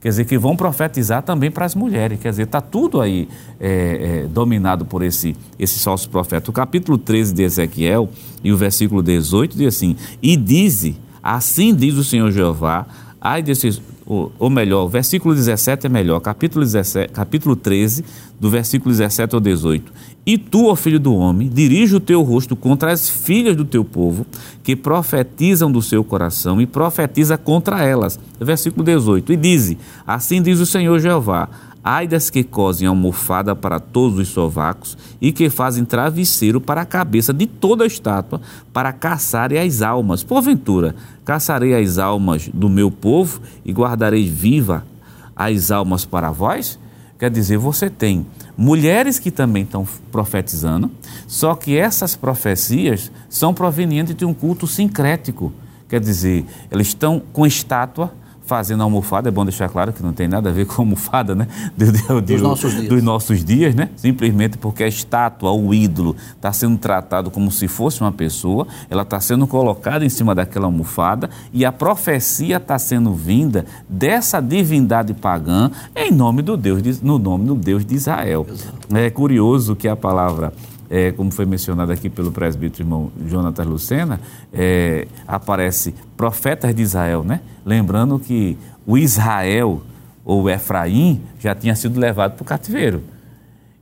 quer dizer, que vão profetizar também para as mulheres, quer dizer, está tudo aí é, é, dominado por esse, esse falso profeta. O capítulo 13 de Ezequiel e o versículo 18 diz assim, e diz, assim diz o Senhor Jeová, ai desses, ou, melhor, o versículo 17 é melhor, capítulo, 17, capítulo 13, do versículo 17 ao 18. E tu, ó filho do homem, dirige o teu rosto contra as filhas do teu povo, que profetizam do seu coração, e profetiza contra elas. Versículo 18. E diz: Assim diz o Senhor Jeová: Ai das que cosem almofada para todos os sovacos e que fazem travesseiro para a cabeça de toda a estátua, para caçarem as almas. Porventura, caçarei as almas do meu povo e guardarei viva as almas para vós? Quer dizer, você tem mulheres que também estão profetizando, só que essas profecias são provenientes de um culto sincrético. Quer dizer, elas estão com estátua, fazendo almofada, é bom deixar claro que não tem nada a ver com almofada, né? Do, do, dos, nossos dias. dos nossos dias, né? Simplesmente porque a estátua, o ídolo, está sendo tratado como se fosse uma pessoa, ela está sendo colocada em cima daquela almofada e a profecia está sendo vinda dessa divindade pagã em nome do Deus, no nome do Deus de Israel. Exato. É curioso que a palavra é, como foi mencionado aqui pelo presbítero irmão Jonatas Lucena, é, aparece profetas de Israel, né? Lembrando que o Israel, ou Efraim, já tinha sido levado para o cativeiro.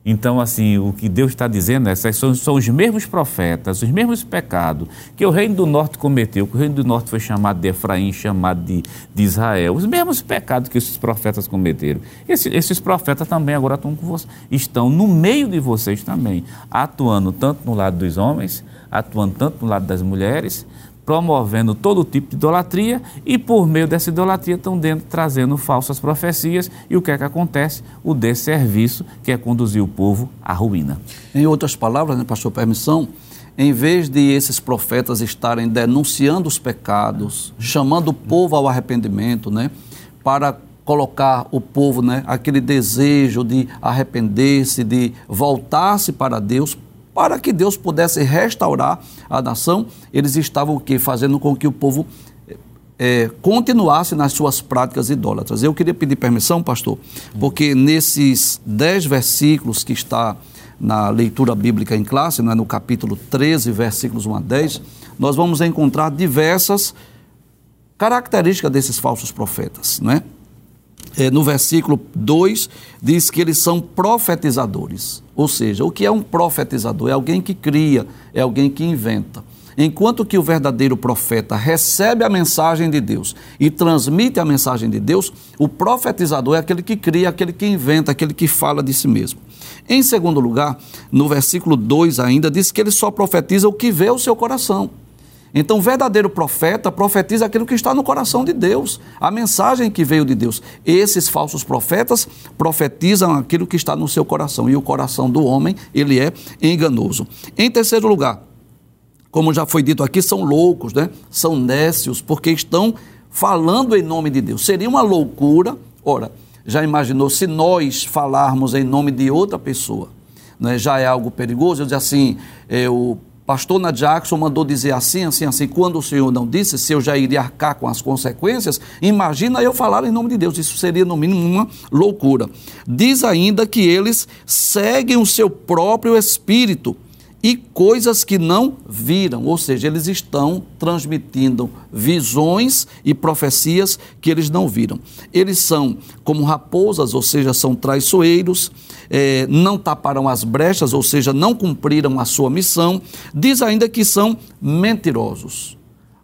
Então, assim, o que Deus está dizendo é são, são os mesmos profetas, os mesmos pecados que o reino do norte cometeu, que o reino do norte foi chamado de Efraim, chamado de, de Israel, os mesmos pecados que esses profetas cometeram. Esse, esses profetas também agora estão, com vocês, estão no meio de vocês também, atuando tanto no lado dos homens, atuando tanto no lado das mulheres, promovendo todo tipo de idolatria e por meio dessa idolatria estão dentro trazendo falsas profecias e o que é que acontece? O desserviço que é conduzir o povo à ruína. Em outras palavras, né, pastor, permissão, em vez de esses profetas estarem denunciando os pecados, chamando o povo ao arrependimento, né, para colocar o povo, né, aquele desejo de arrepender-se, de voltar-se para Deus, para que Deus pudesse restaurar a nação, eles estavam o quê? Fazendo com que o povo é, continuasse nas suas práticas idólatras. Eu queria pedir permissão, pastor, porque nesses dez versículos que está na leitura bíblica em classe, não é, no capítulo 13, versículos 1 a 10, nós vamos encontrar diversas características desses falsos profetas, não é? é, no versículo 2, diz que eles são profetizadores. Ou seja, o que é um profetizador? É alguém que cria, é alguém que inventa. Enquanto que o verdadeiro profeta recebe a mensagem de Deus e transmite a mensagem de Deus, o profetizador é aquele que cria, aquele que inventa, aquele que fala de si mesmo. Em segundo lugar, no versículo 2 ainda, diz que ele só profetiza o que vê o seu coração. Então, o verdadeiro profeta profetiza aquilo que está no coração de Deus, a mensagem que veio de Deus. Esses falsos profetas profetizam aquilo que está no seu coração, e o coração do homem, ele é enganoso. Em terceiro lugar, como já foi dito aqui, são loucos, né? São nécios, porque estão falando em nome de Deus. Seria uma loucura, ora, já imaginou se nós falarmos em nome de outra pessoa? Né? Já é algo perigoso, eu dizer assim, eu pastor Na Jackson mandou dizer assim, assim, assim, quando o Senhor não disse se eu já iria arcar com as consequências, imagina eu falar em nome de Deus, isso seria no mínimo uma loucura. Diz ainda que eles seguem o seu próprio espírito e coisas que não viram, ou seja, eles estão transmitindo visões e profecias que eles não viram. Eles são como raposas, ou seja, são traiçoeiros, é, não taparam as brechas, ou seja, não cumpriram a sua missão. Diz ainda que são mentirosos.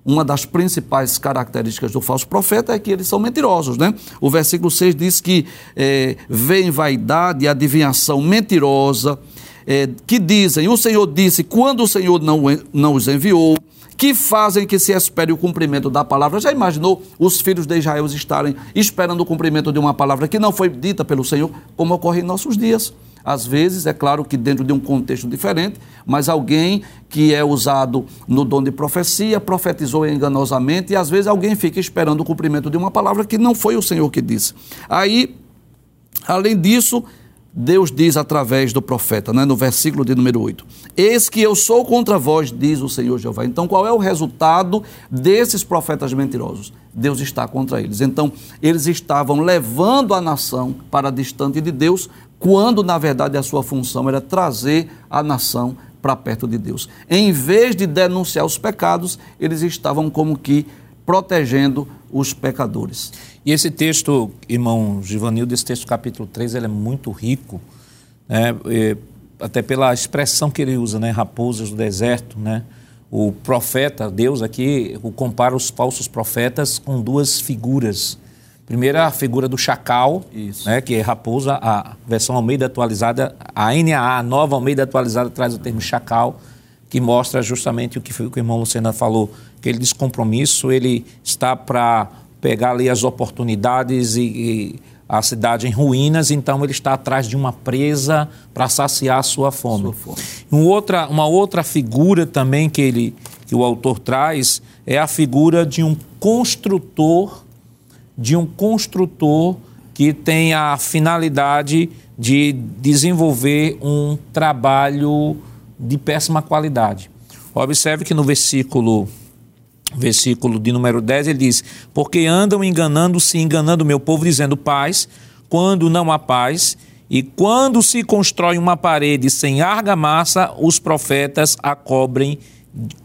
Uma das principais características do falso profeta é que eles são mentirosos, né? O versículo 6 diz que é, vem vaidade adivinhação mentirosa, é, que dizem: O Senhor disse quando o Senhor não, não os enviou, que fazem que se espere o cumprimento da palavra. Já imaginou os filhos de Israel estarem esperando o cumprimento de uma palavra que não foi dita pelo Senhor, como ocorre em nossos dias? Às vezes, é claro que dentro de um contexto diferente, mas alguém que é usado no dom de profecia profetizou enganosamente e às vezes alguém fica esperando o cumprimento de uma palavra que não foi o Senhor que disse. Aí, além disso, Deus diz através do profeta, né, no versículo de número 8: Eis que eu sou contra vós, diz o Senhor Jeová. Então, qual é o resultado desses profetas mentirosos? Deus está contra eles. Então, eles estavam levando a nação para distante de Deus, quando na verdade a sua função era trazer a nação para perto de Deus. Em vez de denunciar os pecados, eles estavam como que protegendo os pecadores. E esse texto, irmão Givanildo, esse texto capítulo 3, ele é muito rico, né? Até pela expressão que ele usa, né? Raposas do deserto, né? O profeta, Deus aqui, compara os falsos profetas com duas figuras. Primeiro a figura do chacal, né, que é raposa, a versão Almeida atualizada, a NAA, a nova Almeida atualizada, traz o termo chacal, que mostra justamente o que, foi, o, que o irmão Lucena falou, aquele descompromisso, ele está para pegar ali as oportunidades e, e, a cidade em ruínas, então ele está atrás de uma presa para saciar a sua fome. Sua fome. Um outra, uma outra figura também que, ele, que o autor traz é a figura de um construtor de um construtor que tem a finalidade de desenvolver um trabalho de péssima qualidade. Observe que no versículo versículo de número 10 ele diz: "Porque andam enganando-se, enganando meu povo dizendo paz, quando não há paz, e quando se constrói uma parede sem argamassa, os profetas a cobrem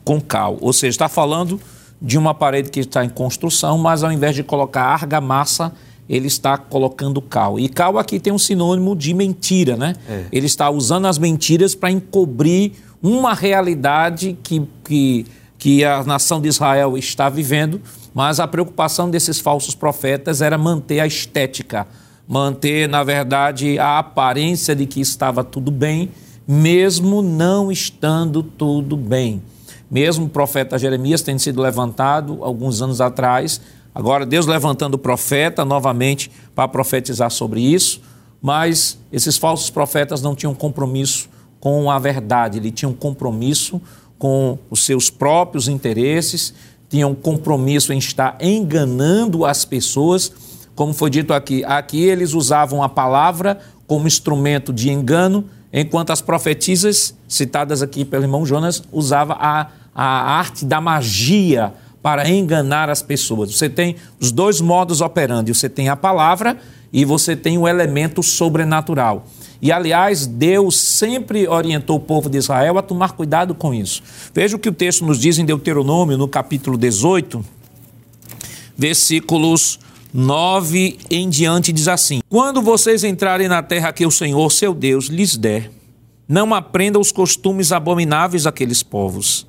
com cal." Ou seja, está falando de uma parede que está em construção, mas ao invés de colocar argamassa, ele está colocando cal. E cal aqui tem um sinônimo de mentira, né? É. Ele está usando as mentiras para encobrir uma realidade que, que, que a nação de Israel está vivendo, mas a preocupação desses falsos profetas era manter a estética, manter, na verdade, a aparência de que estava tudo bem, mesmo não estando tudo bem. Mesmo o profeta Jeremias tendo sido levantado alguns anos atrás, agora Deus levantando o profeta novamente para profetizar sobre isso, mas esses falsos profetas não tinham compromisso com a verdade, ele tinha um compromisso com os seus próprios interesses, tinha um compromisso em estar enganando as pessoas, como foi dito aqui. Aqui eles usavam a palavra como instrumento de engano, enquanto as profetisas, citadas aqui pelo irmão Jonas, usava a, a arte da magia para enganar as pessoas. Você tem os dois modos operando, você tem a palavra e você tem o elemento sobrenatural. E, aliás, Deus sempre orientou o povo de Israel a tomar cuidado com isso. Veja o que o texto nos diz em Deuteronômio, no capítulo 18, versículos 9 em diante, diz assim: Quando vocês entrarem na terra que o Senhor, seu Deus, lhes der, não aprendam os costumes abomináveis daqueles povos.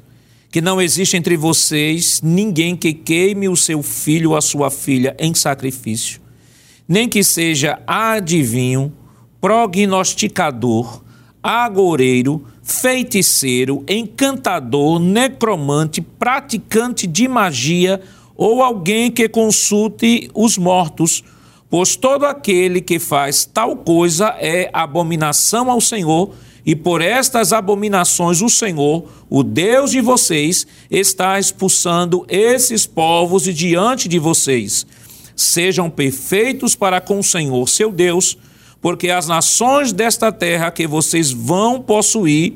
Que não existe entre vocês ninguém que queime o seu filho ou a sua filha em sacrifício, nem que seja adivinho prognosticador, agoureiro, feiticeiro, encantador, necromante, praticante de magia ou alguém que consulte os mortos, pois todo aquele que faz tal coisa é abominação ao Senhor, e por estas abominações o Senhor, o Deus de vocês, está expulsando esses povos de diante de vocês. Sejam perfeitos para com o Senhor, seu Deus, porque as nações desta terra que vocês vão possuir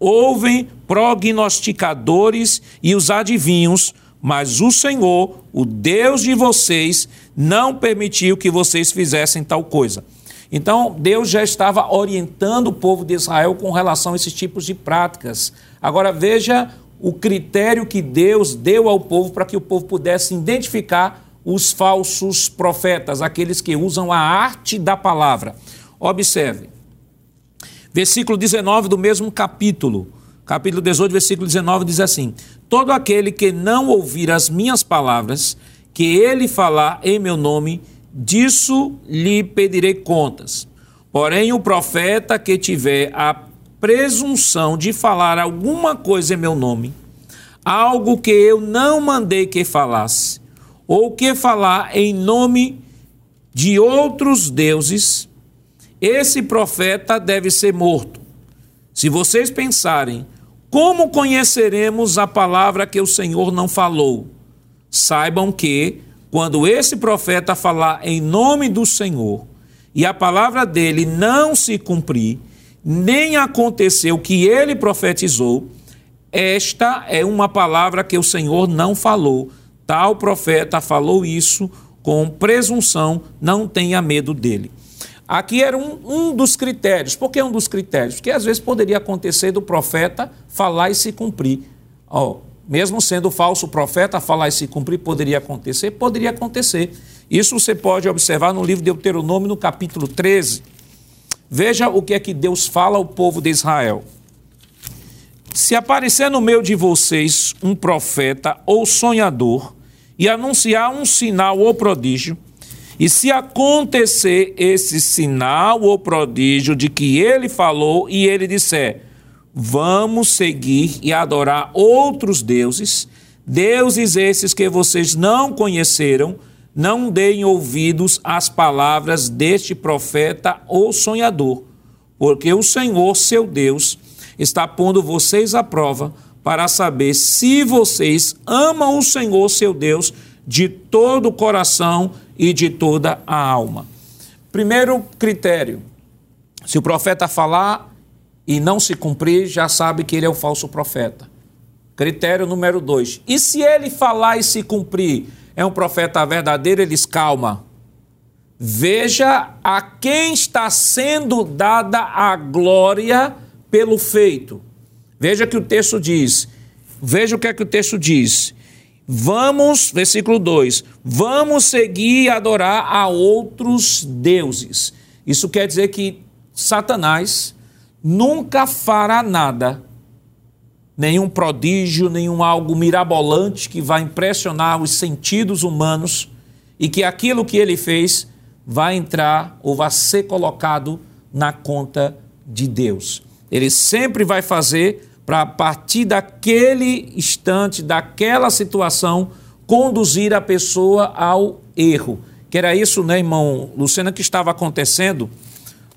ouvem prognosticadores e os adivinhos, mas o Senhor, o Deus de vocês, não permitiu que vocês fizessem tal coisa. Então, Deus já estava orientando o povo de Israel com relação a esses tipos de práticas. Agora, veja o critério que Deus deu ao povo para que o povo pudesse identificar os falsos profetas, aqueles que usam a arte da palavra. Observe. Versículo 19 do mesmo capítulo. Capítulo 18, versículo 19 diz assim: Todo aquele que não ouvir as minhas palavras, que ele falar em meu nome, disso lhe pedirei contas. Porém, o profeta que tiver a presunção de falar alguma coisa em meu nome, algo que eu não mandei que falasse, ou que falar em nome de outros deuses, esse profeta deve ser morto. Se vocês pensarem, como conheceremos a palavra que o Senhor não falou? Saibam que, quando esse profeta falar em nome do Senhor e a palavra dele não se cumprir, nem acontecer o que ele profetizou, esta é uma palavra que o Senhor não falou. Tal profeta falou isso com presunção, não tenha medo dele. Aqui era um, um dos critérios. Por que um dos critérios? Porque às vezes poderia acontecer do profeta falar e se cumprir. Oh, mesmo sendo falso profeta, falar e se cumprir poderia acontecer? Poderia acontecer. Isso você pode observar no livro de Deuteronômio, no capítulo 13. Veja o que é que Deus fala ao povo de Israel. Se aparecer no meio de vocês um profeta ou sonhador, e anunciar um sinal ou prodígio. E se acontecer esse sinal ou prodígio de que ele falou e ele disser: Vamos seguir e adorar outros deuses, deuses esses que vocês não conheceram, não deem ouvidos às palavras deste profeta ou sonhador, porque o Senhor, seu Deus, está pondo vocês à prova para saber se vocês amam o Senhor seu Deus de todo o coração e de toda a alma. Primeiro critério: se o profeta falar e não se cumprir, já sabe que ele é o falso profeta. Critério número dois: e se ele falar e se cumprir, é um profeta verdadeiro? Eles calma. Veja a quem está sendo dada a glória pelo feito. Veja que o texto diz. Veja o que é que o texto diz. Vamos, versículo 2: vamos seguir e adorar a outros deuses. Isso quer dizer que Satanás nunca fará nada, nenhum prodígio, nenhum algo mirabolante que vai impressionar os sentidos humanos e que aquilo que ele fez vai entrar ou vai ser colocado na conta de Deus. Ele sempre vai fazer para a partir daquele instante, daquela situação, conduzir a pessoa ao erro. Que era isso, né, irmão Luciana, que estava acontecendo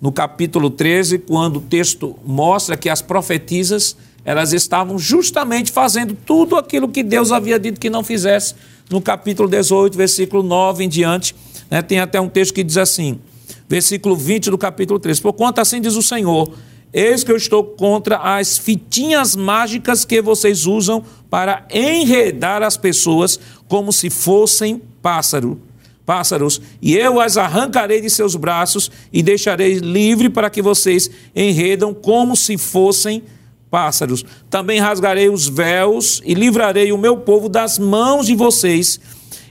no capítulo 13, quando o texto mostra que as profetisas, elas estavam justamente fazendo tudo aquilo que Deus havia dito que não fizesse. No capítulo 18, versículo 9 em diante, né, tem até um texto que diz assim, versículo 20 do capítulo 13: Porquanto assim diz o Senhor, Eis que eu estou contra as fitinhas mágicas que vocês usam para enredar as pessoas como se fossem pássaro, pássaros, e eu as arrancarei de seus braços e deixarei livre para que vocês enredam como se fossem pássaros. Também rasgarei os véus e livrarei o meu povo das mãos de vocês.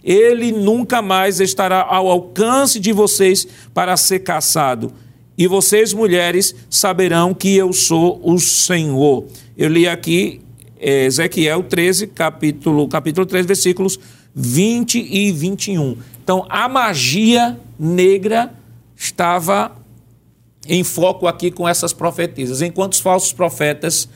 Ele nunca mais estará ao alcance de vocês para ser caçado e vocês, mulheres, saberão que eu sou o Senhor. Eu li aqui é, Ezequiel 13, capítulo, capítulo 3, versículos 20 e 21. Então, a magia negra estava em foco aqui com essas profetisas, enquanto os falsos profetas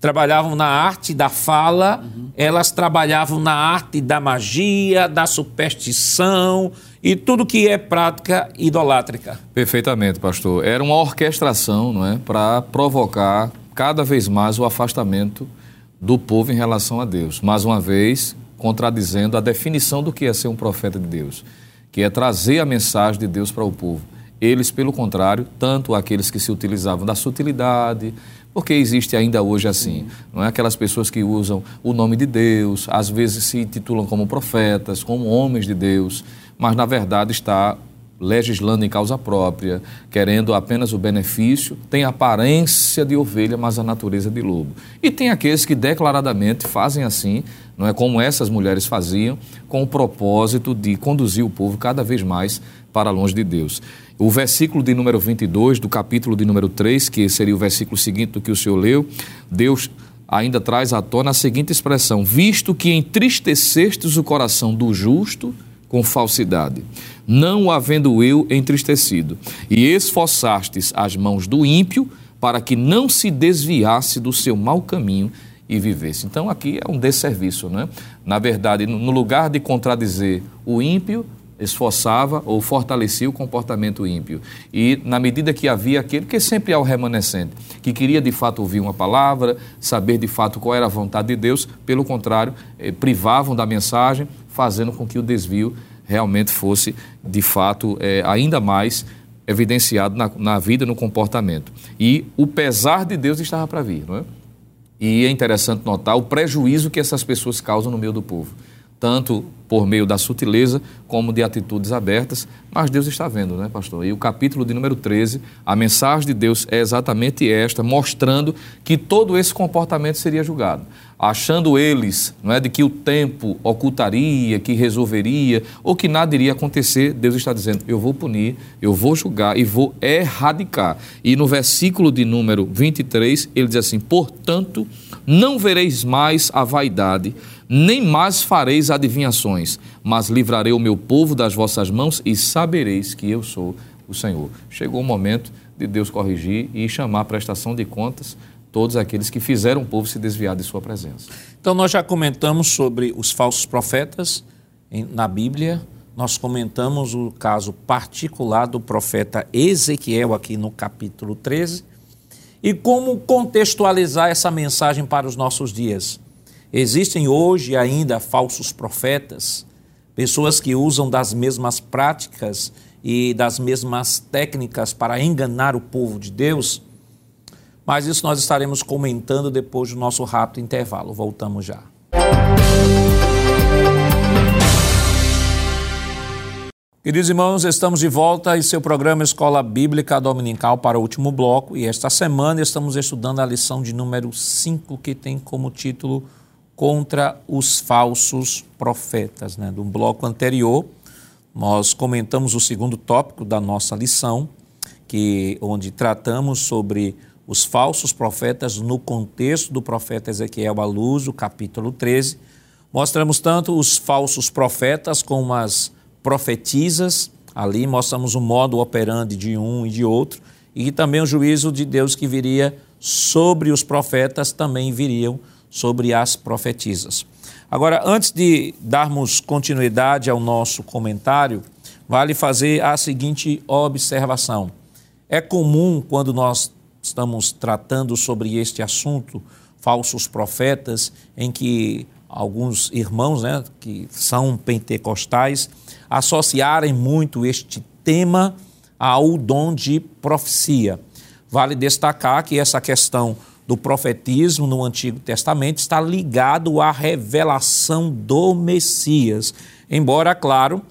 trabalhavam na arte da fala, uhum. elas trabalhavam na arte da magia, da superstição e tudo que é prática idolátrica. Perfeitamente, pastor. Era uma orquestração, não é, para provocar cada vez mais o afastamento do povo em relação a Deus. Mais uma vez, contradizendo a definição do que é ser um profeta de Deus, que é trazer a mensagem de Deus para o povo. Eles, pelo contrário, tanto aqueles que se utilizavam da sutilidade, porque existe ainda hoje assim, não é aquelas pessoas que usam o nome de Deus, às vezes se titulam como profetas, como homens de Deus, mas na verdade está legislando em causa própria, querendo apenas o benefício, tem aparência de ovelha, mas a natureza de lobo. E tem aqueles que declaradamente fazem assim, não é como essas mulheres faziam, com o propósito de conduzir o povo cada vez mais para longe de Deus. O versículo de número 22 do capítulo de número 3, que seria o versículo seguinte do que o senhor leu, Deus ainda traz à tona a seguinte expressão: Visto que entristecestes o coração do justo com falsidade, não havendo eu entristecido, e esforçastes as mãos do ímpio para que não se desviasse do seu mau caminho e vivesse. Então aqui é um desserviço, não é? Na verdade, no lugar de contradizer o ímpio, esforçava ou fortalecia o comportamento ímpio. E na medida que havia aquele que sempre há o remanescente, que queria de fato ouvir uma palavra, saber de fato qual era a vontade de Deus, pelo contrário, eh, privavam da mensagem, fazendo com que o desvio realmente fosse de fato eh, ainda mais evidenciado na, na vida, no comportamento. E o pesar de Deus estava para vir, não é? E é interessante notar o prejuízo que essas pessoas causam no meio do povo tanto por meio da sutileza como de atitudes abertas, mas Deus está vendo, né, pastor? E o capítulo de número 13, a mensagem de Deus é exatamente esta, mostrando que todo esse comportamento seria julgado. Achando eles, não é, de que o tempo ocultaria, que resolveria, ou que nada iria acontecer, Deus está dizendo: eu vou punir, eu vou julgar e vou erradicar. E no versículo de número 23, ele diz assim: portanto, não vereis mais a vaidade nem mais fareis adivinhações, mas livrarei o meu povo das vossas mãos e sabereis que eu sou o Senhor. Chegou o momento de Deus corrigir e chamar a prestação de contas todos aqueles que fizeram o povo se desviar de sua presença. Então, nós já comentamos sobre os falsos profetas na Bíblia, nós comentamos o caso particular do profeta Ezequiel aqui no capítulo 13 e como contextualizar essa mensagem para os nossos dias. Existem hoje ainda falsos profetas, pessoas que usam das mesmas práticas e das mesmas técnicas para enganar o povo de Deus. Mas isso nós estaremos comentando depois do nosso rápido intervalo. Voltamos já. Queridos irmãos, estamos de volta em seu programa Escola Bíblica Dominical para o último bloco e esta semana estamos estudando a lição de número 5 que tem como título Contra os Falsos Profetas. Né? Do bloco anterior, nós comentamos o segundo tópico da nossa lição, que onde tratamos sobre os falsos profetas no contexto do profeta Ezequiel à luz, do capítulo 13. Mostramos tanto os falsos profetas como as profetisas, ali mostramos o modo operandi de um e de outro, e também o juízo de Deus que viria sobre os profetas também viriam as profetisas. Agora, antes de darmos continuidade ao nosso comentário, vale fazer a seguinte observação. É comum, quando nós estamos tratando sobre este assunto, falsos profetas, em que alguns irmãos né, que são pentecostais associarem muito este tema ao dom de profecia. Vale destacar que essa questão do profetismo no Antigo Testamento está ligado à revelação do Messias. Embora, claro,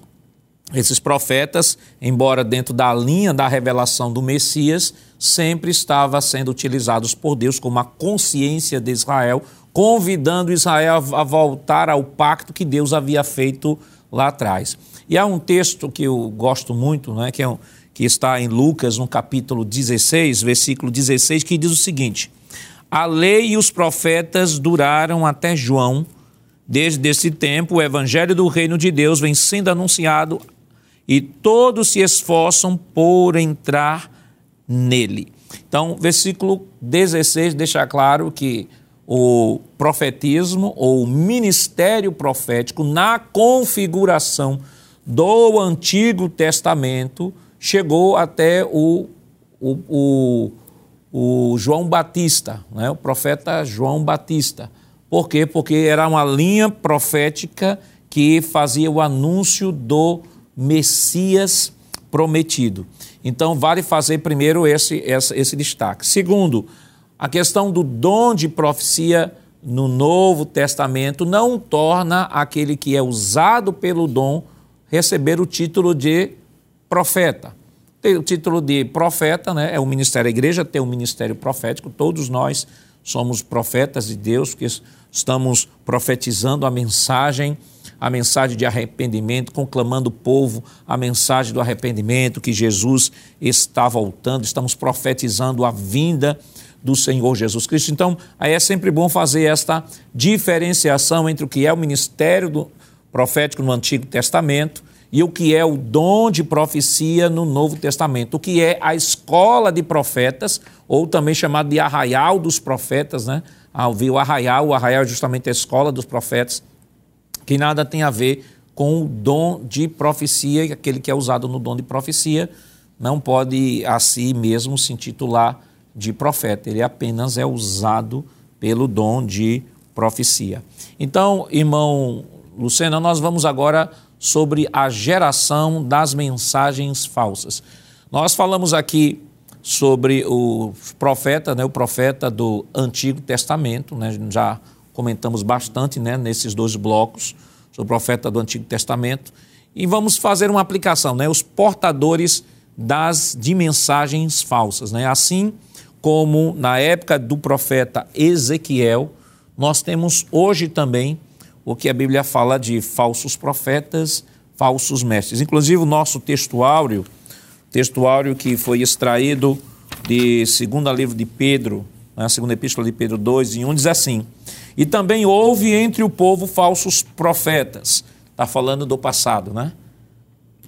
esses profetas, embora dentro da linha da revelação do Messias, sempre estava sendo utilizados por Deus como a consciência de Israel, convidando Israel a voltar ao pacto que Deus havia feito lá atrás. E há um texto que eu gosto muito, né, que, é um, que está em Lucas, no capítulo 16, versículo 16, que diz o seguinte: A lei e os profetas duraram até João. Desde esse tempo, o evangelho do reino de Deus vem sendo anunciado e todos se esforçam por entrar nele. Então, versículo 16 deixa claro que o profetismo ou ministério profético na configuração do Antigo Testamento chegou até o, o, o, o João Batista, né? o profeta João Batista. Por quê? Porque era uma linha profética que fazia o anúncio do Messias prometido. Então, vale fazer primeiro esse, esse, esse destaque. Segundo, a questão do dom de profecia no Novo Testamento não torna aquele que é usado pelo dom receber o título de profeta. O título de profeta né, é o ministério, a igreja tem um ministério profético, todos nós somos profetas de Deus, que estamos profetizando a mensagem, a mensagem de arrependimento, conclamando o povo a mensagem do arrependimento, que Jesus está voltando, estamos profetizando a vinda do Senhor Jesus Cristo. Então, aí é sempre bom fazer esta diferenciação entre o que é o ministério do, profético no Antigo Testamento e o que é o dom de profecia no Novo Testamento, o que é a escola de profetas, ou também chamado de arraial dos profetas, né? Ao ver o arraial, o arraial é justamente a escola dos profetas, que nada tem a ver com o dom de profecia, aquele que é usado no dom de profecia, não pode a si mesmo se intitular de profeta, ele apenas é usado pelo dom de profecia. Então, irmão Lucena, nós vamos agora sobre a geração das mensagens falsas. Nós falamos aqui sobre o profeta, né, o profeta do Antigo Testamento, né, já comentamos bastante né, nesses dois blocos sobre o profeta do Antigo Testamento, e vamos fazer uma aplicação, né, os portadores das de mensagens falsas. Né? Assim como na época do profeta Ezequiel, nós temos hoje também o que a Bíblia fala de falsos profetas, falsos mestres. Inclusive, o nosso textuário, textuário que foi extraído de segunda livro de Pedro, né, segunda epístola de Pedro 2, em 1, diz assim: E também houve entre o povo falsos profetas. Está falando do passado, né?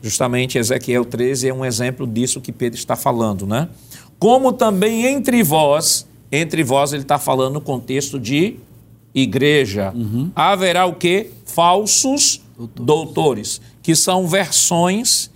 Justamente Ezequiel 13 é um exemplo disso que Pedro está falando, né? Como também entre vós, entre vós ele está falando no contexto de igreja, uhum. haverá o que? Falsos doutores. doutores, que são versões.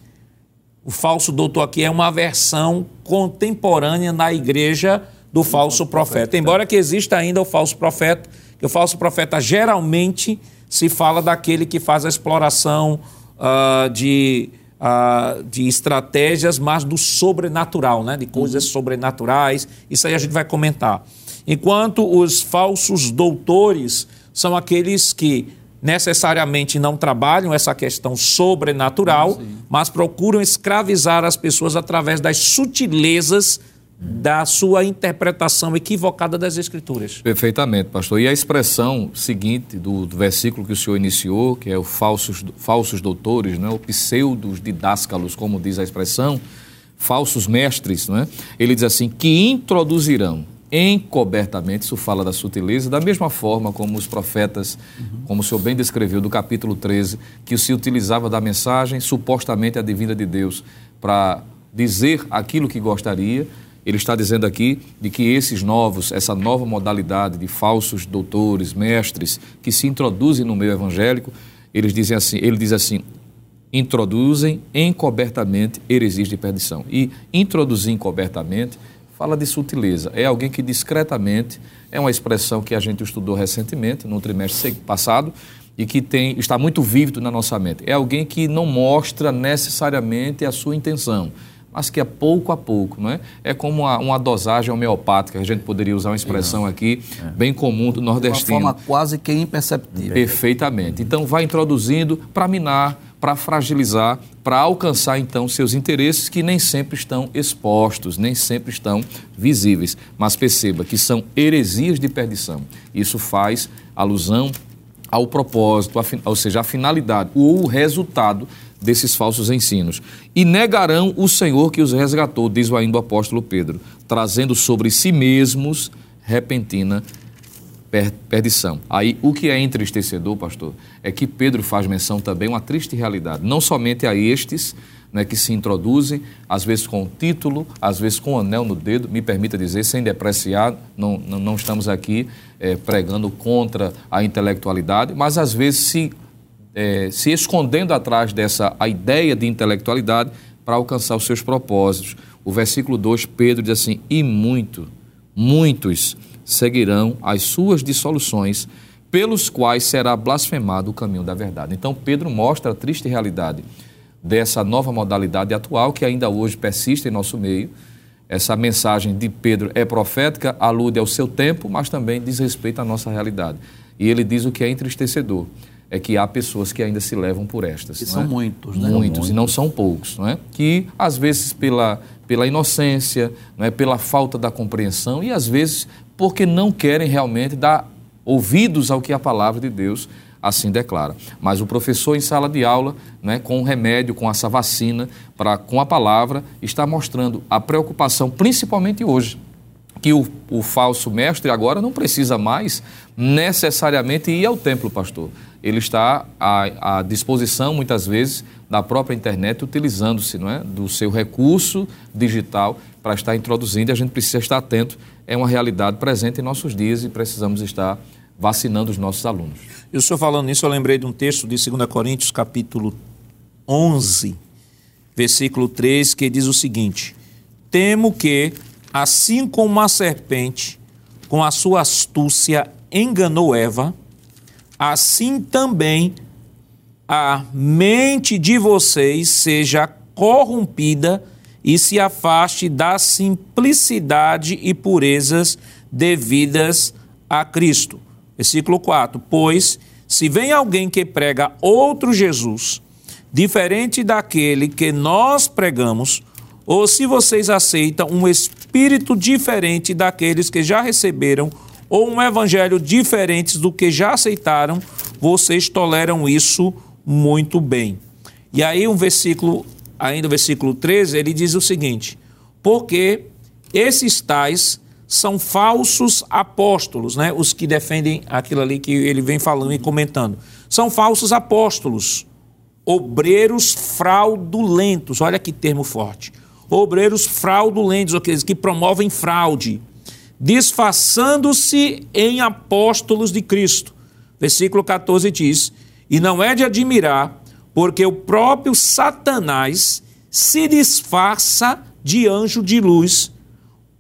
O falso doutor aqui é uma versão contemporânea na igreja do falso, profeta. profeta. Embora que exista ainda o falso profeta, que o falso profeta geralmente se fala daquele que faz a exploração uh, de, uh, de estratégias, mas do sobrenatural, né? de coisas uhum. sobrenaturais. Isso aí a gente vai comentar. Enquanto os falsos doutores são aqueles que necessariamente não trabalham essa questão sobrenatural, Sim. mas procuram escravizar as pessoas através das sutilezas da sua interpretação equivocada das Escrituras. Perfeitamente, pastor. E a expressão seguinte do, do versículo que o senhor iniciou, que é o falsos, falsos doutores, né? o pseudos didáscalos, como diz a expressão, falsos mestres, não é? ele diz assim, que introduzirão encobertamente, isso fala da sutileza, da mesma forma como os profetas, uhum. como o senhor bem descreveu, do capítulo 13, que se utilizava da mensagem supostamente a divina de Deus para dizer aquilo que gostaria, ele está dizendo aqui de que esses novos, essa nova modalidade de falsos doutores, mestres, que se introduzem no meio evangélico, eles dizem assim, ele diz assim, introduzem encobertamente heresias de perdição. E introduzir encobertamente fala de sutileza. É alguém que discretamente, é uma expressão que a gente estudou recentemente, no trimestre passado, e que tem, está muito vívido na nossa mente. É alguém que não mostra necessariamente a sua intenção, mas que é pouco a pouco, não é? É como uma, uma dosagem homeopática, a gente poderia usar uma expressão aqui é. bem comum do nordestino. De uma forma quase que imperceptível. Perfeitamente. Então, vai introduzindo para minar, para fragilizar, para alcançar então seus interesses que nem sempre estão expostos, nem sempre estão visíveis. Mas perceba que são heresias de perdição. Isso faz alusão ao propósito, ou seja, à finalidade ou o resultado desses falsos ensinos. E negarão o Senhor que os resgatou, diz ainda o apóstolo Pedro, trazendo sobre si mesmos repentina perdição. Aí, o que é entristecedor, pastor, é que Pedro faz menção também uma triste realidade, não somente a estes né, que se introduzem, às vezes com título, às vezes com anel no dedo, me permita dizer, sem depreciar, não, não, não estamos aqui é, pregando contra a intelectualidade, mas às vezes se, é, se escondendo atrás dessa a ideia de intelectualidade para alcançar os seus propósitos. O versículo 2, Pedro diz assim: e muito, muitos seguirão as suas dissoluções, pelos quais será blasfemado o caminho da verdade. Então, Pedro mostra a triste realidade dessa nova modalidade atual que ainda hoje persiste em nosso meio. Essa mensagem de Pedro é profética, alude ao seu tempo, mas também diz respeito à nossa realidade. E ele diz o que é entristecedor é que há pessoas que ainda se levam por estas. E são é? muitos, né? Muitos, e não são poucos, não é? Que às vezes pela, pela inocência, não é? pela falta da compreensão e às vezes porque não querem realmente dar ouvidos ao que a palavra de Deus assim declara. Mas o professor em sala de aula, né, com o remédio, com essa vacina, pra, com a palavra, está mostrando a preocupação, principalmente hoje, que o, o falso mestre agora não precisa mais necessariamente ir ao templo, pastor. Ele está à, à disposição, muitas vezes, da própria internet, utilizando-se é, do seu recurso digital para estar introduzindo. E a gente precisa estar atento é uma realidade presente em nossos dias e precisamos estar vacinando os nossos alunos. E o senhor falando nisso, eu lembrei de um texto de 2 Coríntios, capítulo 11, versículo 3, que diz o seguinte: Temo que, assim como a serpente, com a sua astúcia, enganou Eva, assim também a mente de vocês seja corrompida e se afaste da simplicidade e purezas devidas a Cristo. Versículo 4: Pois se vem alguém que prega outro Jesus, diferente daquele que nós pregamos, ou se vocês aceitam um espírito diferente daqueles que já receberam, ou um evangelho diferente do que já aceitaram, vocês toleram isso muito bem. E aí um versículo ainda o versículo 13, ele diz o seguinte: Porque esses tais são falsos apóstolos, né? Os que defendem aquilo ali que ele vem falando e comentando. São falsos apóstolos, obreiros fraudulentos. Olha que termo forte. Obreiros fraudulentos, aqueles que promovem fraude, disfarçando-se em apóstolos de Cristo. Versículo 14 diz: E não é de admirar porque o próprio Satanás se disfarça de anjo de luz.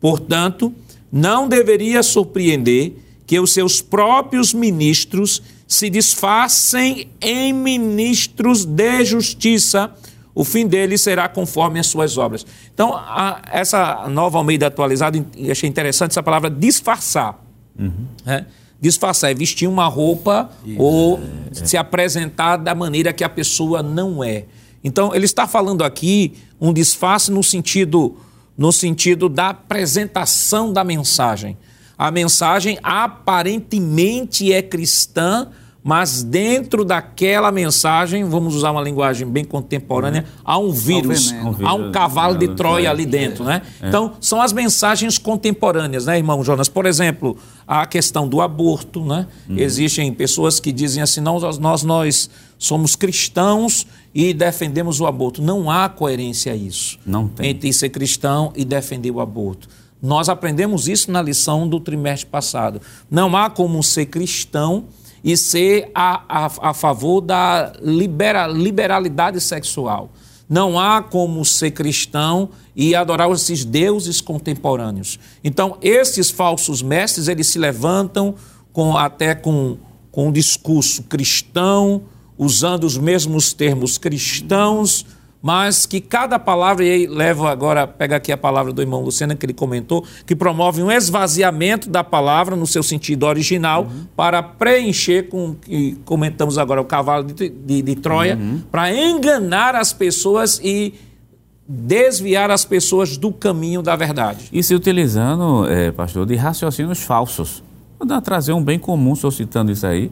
Portanto, não deveria surpreender que os seus próprios ministros se disfarcem em ministros de justiça, o fim deles será conforme as suas obras. Então, a, essa nova Almeida atualizada, achei interessante essa palavra disfarçar. Uhum. É? Disfarçar é vestir uma roupa Isso, ou é, é. se apresentar da maneira que a pessoa não é. Então, ele está falando aqui um disfarce no sentido, no sentido da apresentação da mensagem. A mensagem aparentemente é cristã, mas dentro daquela mensagem, vamos usar uma linguagem bem contemporânea, há um vírus, há um cavalo de Troia ali dentro, né? É. Então, são as mensagens contemporâneas, né, irmão Jonas? Por exemplo, a questão do aborto, né? Uhum. Existem pessoas que dizem assim, não, nós, nós somos cristãos e defendemos o aborto. Não há coerência a isso. Não tem. Entre ser cristão e defender o aborto. Nós aprendemos isso na lição do trimestre passado. Não há como ser cristão e ser a, a, a favor da libera, liberalidade sexual. Não há como ser cristão e adorar esses deuses contemporâneos. Então, esses falsos mestres, eles se levantam com, até com, com um discurso cristão, usando os mesmos termos cristãos, mas que cada palavra, e aí levo agora, pega aqui a palavra do irmão Luciano, que ele comentou, que promove um esvaziamento da palavra no seu sentido original uhum. para preencher com que comentamos agora o cavalo de, de, de Troia, uhum. para enganar as pessoas e desviar as pessoas do caminho da verdade. E se utilizando, é, pastor, de raciocínios falsos. Vou trazer um bem comum, estou citando isso aí,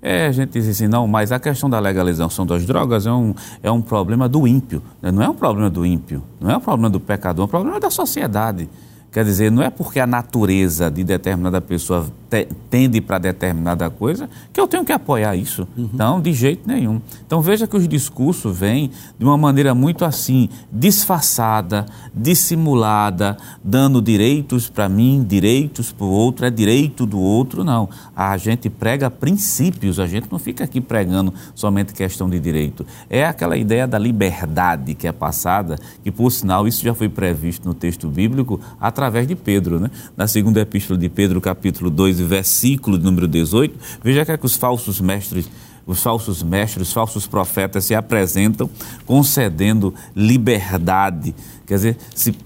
é, a gente diz assim, não, mas a questão da legalização das drogas é um, é um problema do ímpio. Né? Não é um problema do ímpio, não é um problema do pecador, é um problema da sociedade. Quer dizer, não é porque a natureza de determinada pessoa te, tende para determinada coisa que eu tenho que apoiar isso. Uhum. Não, de jeito nenhum. Então veja que os discursos vêm de uma maneira muito assim, disfarçada, dissimulada, dando direitos para mim, direitos para o outro, é direito do outro. Não. A gente prega princípios, a gente não fica aqui pregando somente questão de direito. É aquela ideia da liberdade que é passada, que por sinal isso já foi previsto no texto bíblico através de Pedro, né? Na segunda epístola de Pedro, capítulo 2, versículo número 18, veja que, é que os falsos mestres os falsos mestres, os falsos profetas se apresentam concedendo liberdade. Quer dizer, se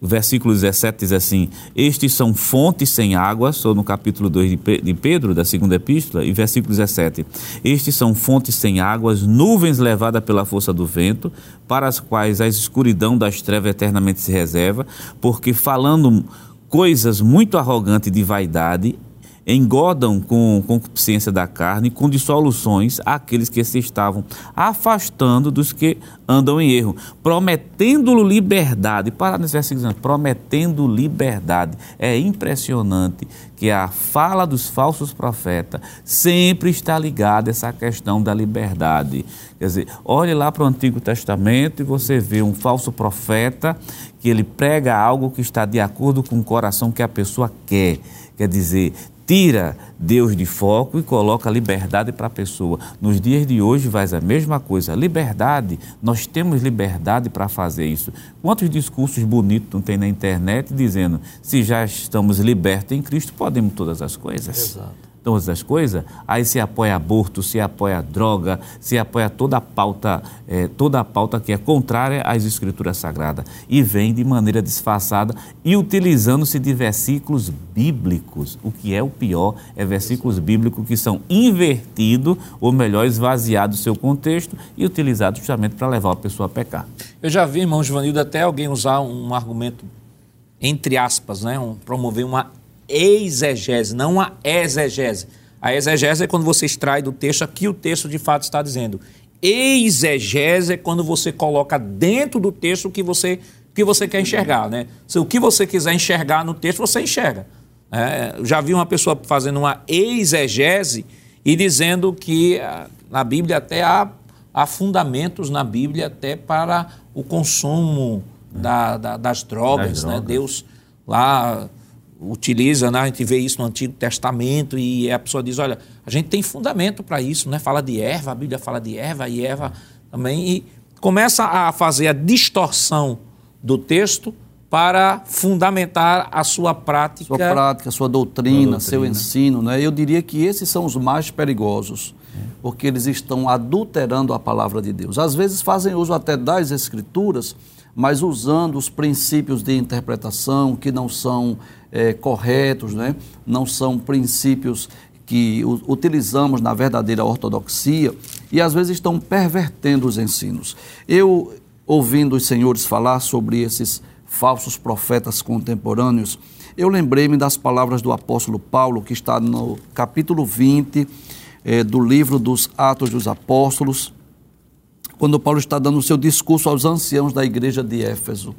o versículo 17 diz assim: Estes são fontes sem água, estou no capítulo 2 de Pedro, da segunda epístola, e versículo 17: Estes são fontes sem águas, nuvens levadas pela força do vento, para as quais a escuridão das trevas eternamente se reserva, porque falando coisas muito arrogantes de vaidade, engodam com concupiscência da carne, com dissoluções aqueles que se estavam afastando dos que andam em erro, prometendo liberdade. Para nesse versículo, prometendo liberdade. É impressionante que a fala dos falsos profetas sempre está ligada a essa questão da liberdade. Quer dizer, olhe lá para o Antigo Testamento e você vê um falso profeta que ele prega algo que está de acordo com o coração que a pessoa quer. Quer dizer, tira Deus de foco e coloca liberdade para a pessoa. Nos dias de hoje vai a mesma coisa. Liberdade, nós temos liberdade para fazer isso. Quantos discursos bonitos não tem na internet dizendo se já estamos libertos em Cristo, podemos todas as coisas? Exato todas as coisas, aí se apoia aborto, se apoia droga, se apoia toda a pauta, é, toda a pauta que é contrária às escrituras sagradas e vem de maneira disfarçada e utilizando-se de versículos bíblicos. O que é o pior é versículos bíblicos que são invertidos, ou melhor, esvaziados do seu contexto e utilizados justamente para levar a pessoa a pecar. Eu já vi, irmão Givanildo, até alguém usar um argumento entre aspas, né, um, promover uma exegese, não a exegese. A exegese é quando você extrai do texto aqui o texto de fato está dizendo. Exegese é quando você coloca dentro do texto o que você, que você quer enxergar. Né? Se o que você quiser enxergar no texto, você enxerga. É, já vi uma pessoa fazendo uma exegese e dizendo que ah, na Bíblia até há, há fundamentos na Bíblia até para o consumo da, da, das drogas. Das né? Deus lá utiliza, né? a gente vê isso no Antigo Testamento e a pessoa diz, olha, a gente tem fundamento para isso, né? Fala de erva, a Bíblia fala de erva e erva também e começa a fazer a distorção do texto para fundamentar a sua prática. Sua prática, sua doutrina, doutrina. seu ensino. Né? Eu diria que esses são os mais perigosos, porque eles estão adulterando a palavra de Deus. Às vezes fazem uso até das escrituras, mas usando os princípios de interpretação que não são é, corretos, né? não são princípios que utilizamos na verdadeira ortodoxia e às vezes estão pervertendo os ensinos. Eu, ouvindo os senhores falar sobre esses falsos profetas contemporâneos, eu lembrei-me das palavras do apóstolo Paulo, que está no capítulo 20 eh, do livro dos Atos dos Apóstolos, quando Paulo está dando o seu discurso aos anciãos da igreja de Éfeso.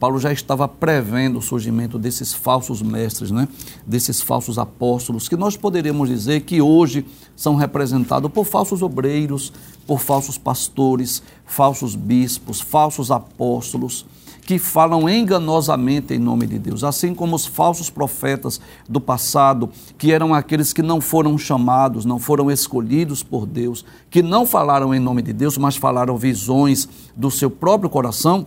Paulo já estava prevendo o surgimento desses falsos mestres, né? desses falsos apóstolos, que nós poderíamos dizer que hoje são representados por falsos obreiros, por falsos pastores, falsos bispos, falsos apóstolos que falam enganosamente em nome de Deus, assim como os falsos profetas do passado, que eram aqueles que não foram chamados, não foram escolhidos por Deus, que não falaram em nome de Deus, mas falaram visões do seu próprio coração.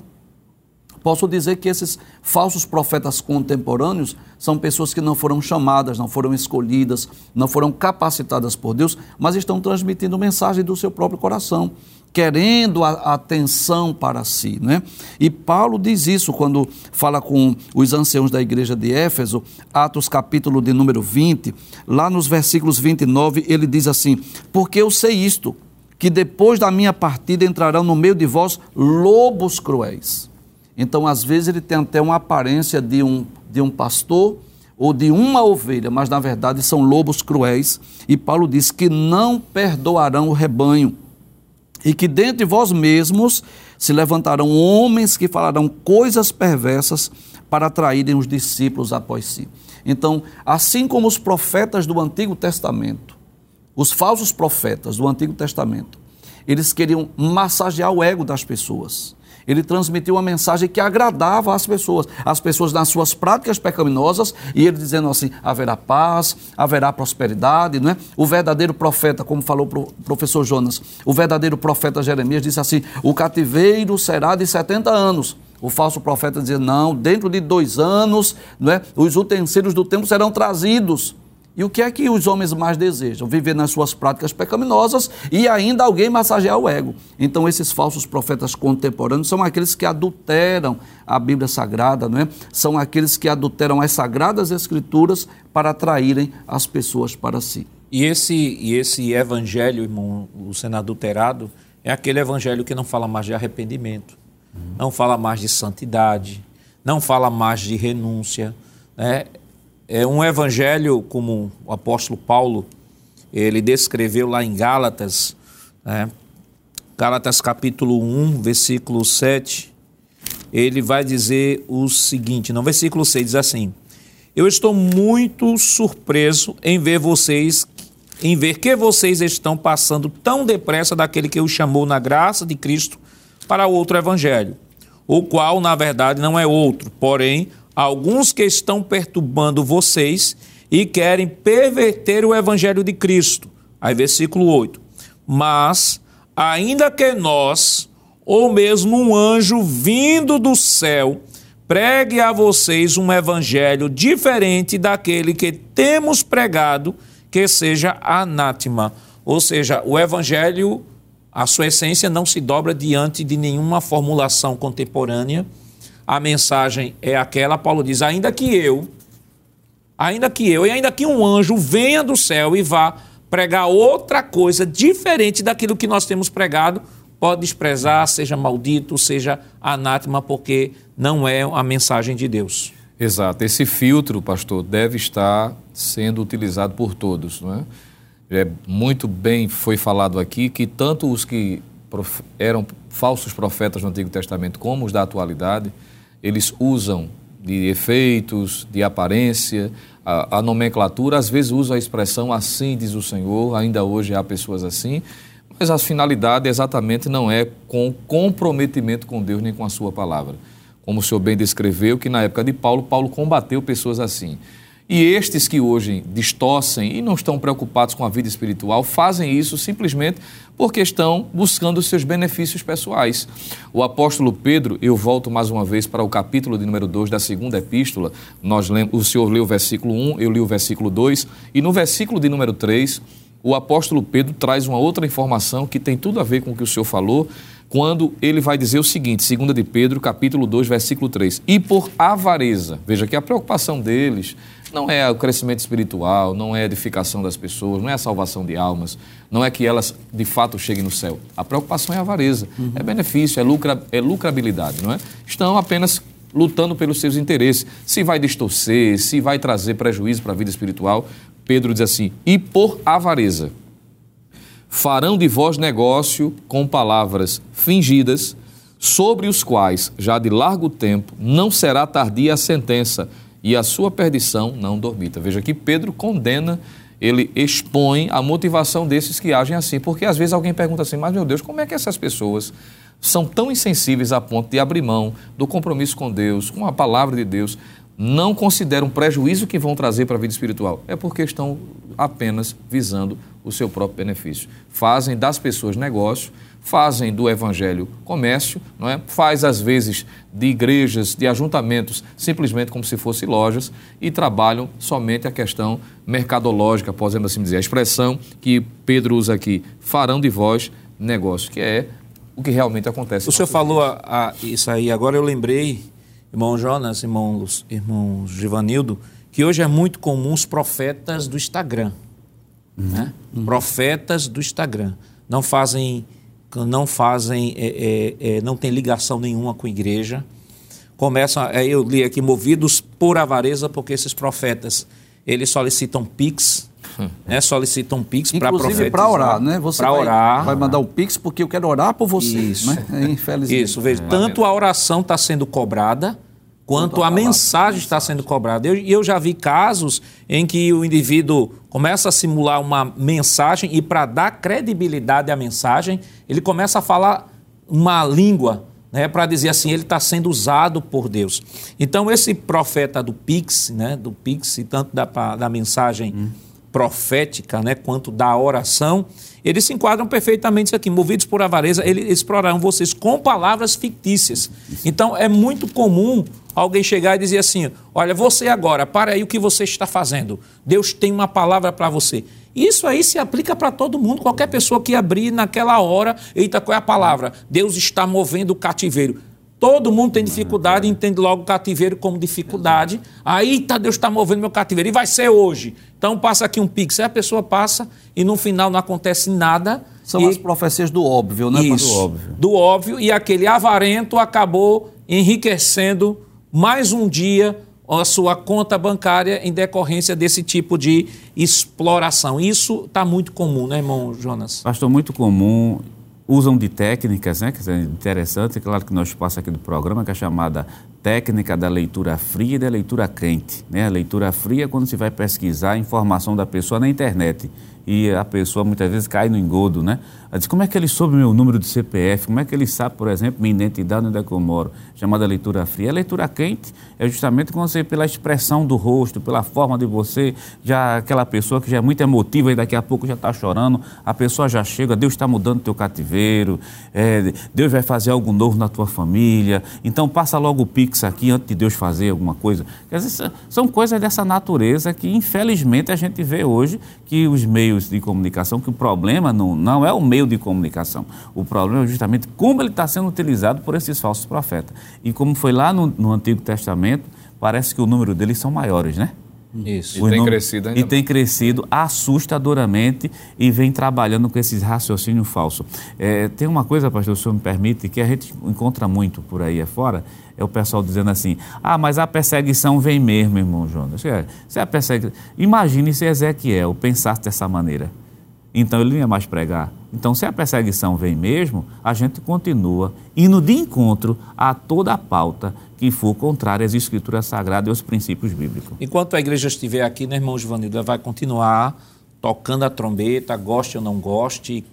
Posso dizer que esses falsos profetas contemporâneos são pessoas que não foram chamadas, não foram escolhidas, não foram capacitadas por Deus, mas estão transmitindo mensagem do seu próprio coração querendo a atenção para si. Né? E Paulo diz isso quando fala com os anciãos da igreja de Éfeso, Atos capítulo de número 20, lá nos versículos 29, ele diz assim: Porque eu sei isto, que depois da minha partida entrarão no meio de vós lobos cruéis. Então, às vezes, ele tem até uma aparência de um, de um pastor ou de uma ovelha, mas na verdade são lobos cruéis. E Paulo diz que não perdoarão o rebanho e que dentre vós mesmos se levantarão homens que falarão coisas perversas para atraírem os discípulos após si. Então, assim como os profetas do Antigo Testamento, os falsos profetas do Antigo Testamento, eles queriam massagear o ego das pessoas ele transmitiu uma mensagem que agradava às pessoas, as pessoas nas suas práticas pecaminosas, e ele dizendo assim: haverá paz, haverá prosperidade, não é? O verdadeiro profeta, como falou o professor Jonas, o verdadeiro profeta Jeremias disse assim: o cativeiro será de 70 anos. O falso profeta dizia: não, dentro de dois anos, não é? os utensílios do templo serão trazidos. E o que é que os homens mais desejam? Viver nas suas práticas pecaminosas e ainda alguém massagear o ego. Então, esses falsos profetas contemporâneos são aqueles que adulteram a Bíblia Sagrada, não é? São aqueles que adulteram as sagradas escrituras para atraírem as pessoas para si. E esse, e esse evangelho, irmão, o sendo adulterado, é aquele evangelho que não fala mais de arrependimento, não fala mais de santidade, não fala mais de renúncia, né? É um evangelho como o apóstolo Paulo ele descreveu lá em Gálatas, né? Gálatas capítulo 1, versículo 7, ele vai dizer o seguinte, no versículo 6 diz assim: Eu estou muito surpreso em ver vocês, em ver que vocês estão passando tão depressa daquele que o chamou na graça de Cristo para outro evangelho, o qual na verdade não é outro, porém alguns que estão perturbando vocês e querem perverter o evangelho de Cristo. Aí, versículo 8. Mas, ainda que nós, ou mesmo um anjo vindo do céu, pregue a vocês um evangelho diferente daquele que temos pregado, que seja anátema. Ou seja, o evangelho, a sua essência não se dobra diante de nenhuma formulação contemporânea a mensagem é aquela, Paulo diz: ainda que eu, ainda que eu, e ainda que um anjo venha do céu e vá pregar outra coisa diferente daquilo que nós temos pregado, pode desprezar, seja maldito, seja anátema, porque não é a mensagem de Deus. Exato. Esse filtro, pastor, deve estar sendo utilizado por todos, não é? É muito bem foi falado aqui que tanto os que eram falsos profetas no Antigo Testamento como os da atualidade eles usam de efeitos, de aparência, a, a, nomenclatura, às vezes usa a expressão assim diz o Senhor, ainda hoje há pessoas assim, mas a finalidade exatamente não é com comprometimento com Deus nem com a sua palavra. Como o senhor bem descreveu, que na época de Paulo, Paulo combateu pessoas assim. E estes que hoje distorcem e não estão preocupados com a vida espiritual fazem isso simplesmente porque estão buscando os seus benefícios pessoais. O apóstolo Pedro, eu volto mais uma vez para o capítulo de número 2 da segunda epístola. Nós o senhor leu o versículo 1, eu li o versículo 2, e no versículo de número 3, o apóstolo Pedro traz uma outra informação que tem tudo a ver com o que o senhor falou, quando ele vai dizer o seguinte, 2 de Pedro, capítulo 2, versículo 3. E por avareza, veja que a preocupação deles não é o crescimento espiritual, não é a edificação das pessoas, não é a salvação de almas, não é que elas de fato cheguem no céu. A preocupação é a avareza, uhum. é benefício, é, lucra, é lucrabilidade, não é? Estão apenas lutando pelos seus interesses. Se vai distorcer, se vai trazer prejuízo para a vida espiritual, Pedro diz assim: e por avareza farão de vós negócio com palavras fingidas, sobre os quais, já de largo tempo, não será tardia a sentença, e a sua perdição não dormita. Veja que Pedro condena, ele expõe a motivação desses que agem assim, porque às vezes alguém pergunta assim, mas meu Deus, como é que essas pessoas são tão insensíveis a ponto de abrir mão do compromisso com Deus, com a palavra de Deus, não consideram prejuízo que vão trazer para a vida espiritual? É porque estão apenas visando o seu próprio benefício. Fazem das pessoas negócio, fazem do evangelho comércio, não é? faz às vezes de igrejas, de ajuntamentos, simplesmente como se fossem lojas e trabalham somente a questão mercadológica, podemos assim dizer. A expressão que Pedro usa aqui, farão de vós negócio, que é o que realmente acontece. O senhor falou a, a, isso aí, agora eu lembrei, irmão Jonas, irmão, irmão Givanildo, que hoje é muito comum os profetas do Instagram. Uhum. Né? Uhum. Profetas do Instagram. Não fazem não fazem, é, é, é, não tem ligação nenhuma com a igreja. Começam, é, eu li aqui, movidos por avareza, porque esses profetas, eles solicitam PIX, hum. né, solicitam PIX para Inclusive para orar, né? Você vai, orar. vai mandar o PIX porque eu quero orar por você. Isso. Né? É, infelizmente. Isso, veja, tanto a oração está sendo cobrada, quanto a mensagem está sendo cobrada. E eu, eu, já vi casos em que o indivíduo começa a simular uma mensagem e, para dar credibilidade à mensagem, ele começa a falar uma língua. Né, para dizer assim, ele está sendo usado por Deus. Então, esse profeta do Pix, né, do Pix, tanto da, da mensagem hum. profética né, quanto da oração, eles se enquadram perfeitamente aqui. Movidos por avareza, eles explorarão vocês com palavras fictícias. Então, é muito comum alguém chegar e dizer assim: Olha, você agora, para aí o que você está fazendo. Deus tem uma palavra para você. Isso aí se aplica para todo mundo, qualquer pessoa que abrir naquela hora, eita, qual é a palavra? Deus está movendo o cativeiro. Todo mundo tem dificuldade, entende logo o cativeiro como dificuldade. Aí tá, Deus está movendo meu cativeiro. E vai ser hoje. Então passa aqui um pix. Aí a pessoa passa e no final não acontece nada. São e... as profecias do óbvio, né? Isso, do óbvio. do óbvio. E aquele avarento acabou enriquecendo mais um dia a sua conta bancária em decorrência desse tipo de exploração. Isso está muito comum, né, irmão Jonas? Pastor, muito comum. Usam de técnicas, né, que é interessante, claro que nós passamos aqui do programa, que é chamada técnica da leitura fria e da leitura quente. Né? A leitura fria é quando se vai pesquisar a informação da pessoa na internet e a pessoa muitas vezes cai no engodo, né? Ela diz, como é que ele soube meu número de CPF? Como é que ele sabe, por exemplo, minha identidade, onde é que eu moro? Chamada leitura fria. A leitura quente é justamente quando você, pela expressão do rosto, pela forma de você, já aquela pessoa que já é muito emotiva e daqui a pouco já está chorando, a pessoa já chega, Deus está mudando teu cativeiro, é, Deus vai fazer algo novo na tua família, então passa logo o pix aqui antes de Deus fazer alguma coisa. Quer dizer, são coisas dessa natureza que, infelizmente, a gente vê hoje que os meios de comunicação, que o problema não, não é o meio de comunicação. O problema é justamente como ele está sendo utilizado por esses falsos profetas. E como foi lá no, no Antigo Testamento, parece que o número deles são maiores, né? Isso. E tem crescido ainda. E tem crescido assustadoramente e vem trabalhando com esses raciocínios falsos. É, tem uma coisa, pastor, o senhor me permite, que a gente encontra muito por aí afora, é o pessoal dizendo assim, ah, mas a perseguição vem mesmo, irmão Jonas. Se a perseguição... Imagine se Ezequiel pensasse dessa maneira. Então ele não ia mais pregar. Então, se a perseguição vem mesmo, a gente continua indo de encontro a toda a pauta que for contrária às escrituras sagradas e aos princípios bíblicos. Enquanto a igreja estiver aqui, né, irmão Givanildo, vai continuar tocando a trombeta, goste ou não goste,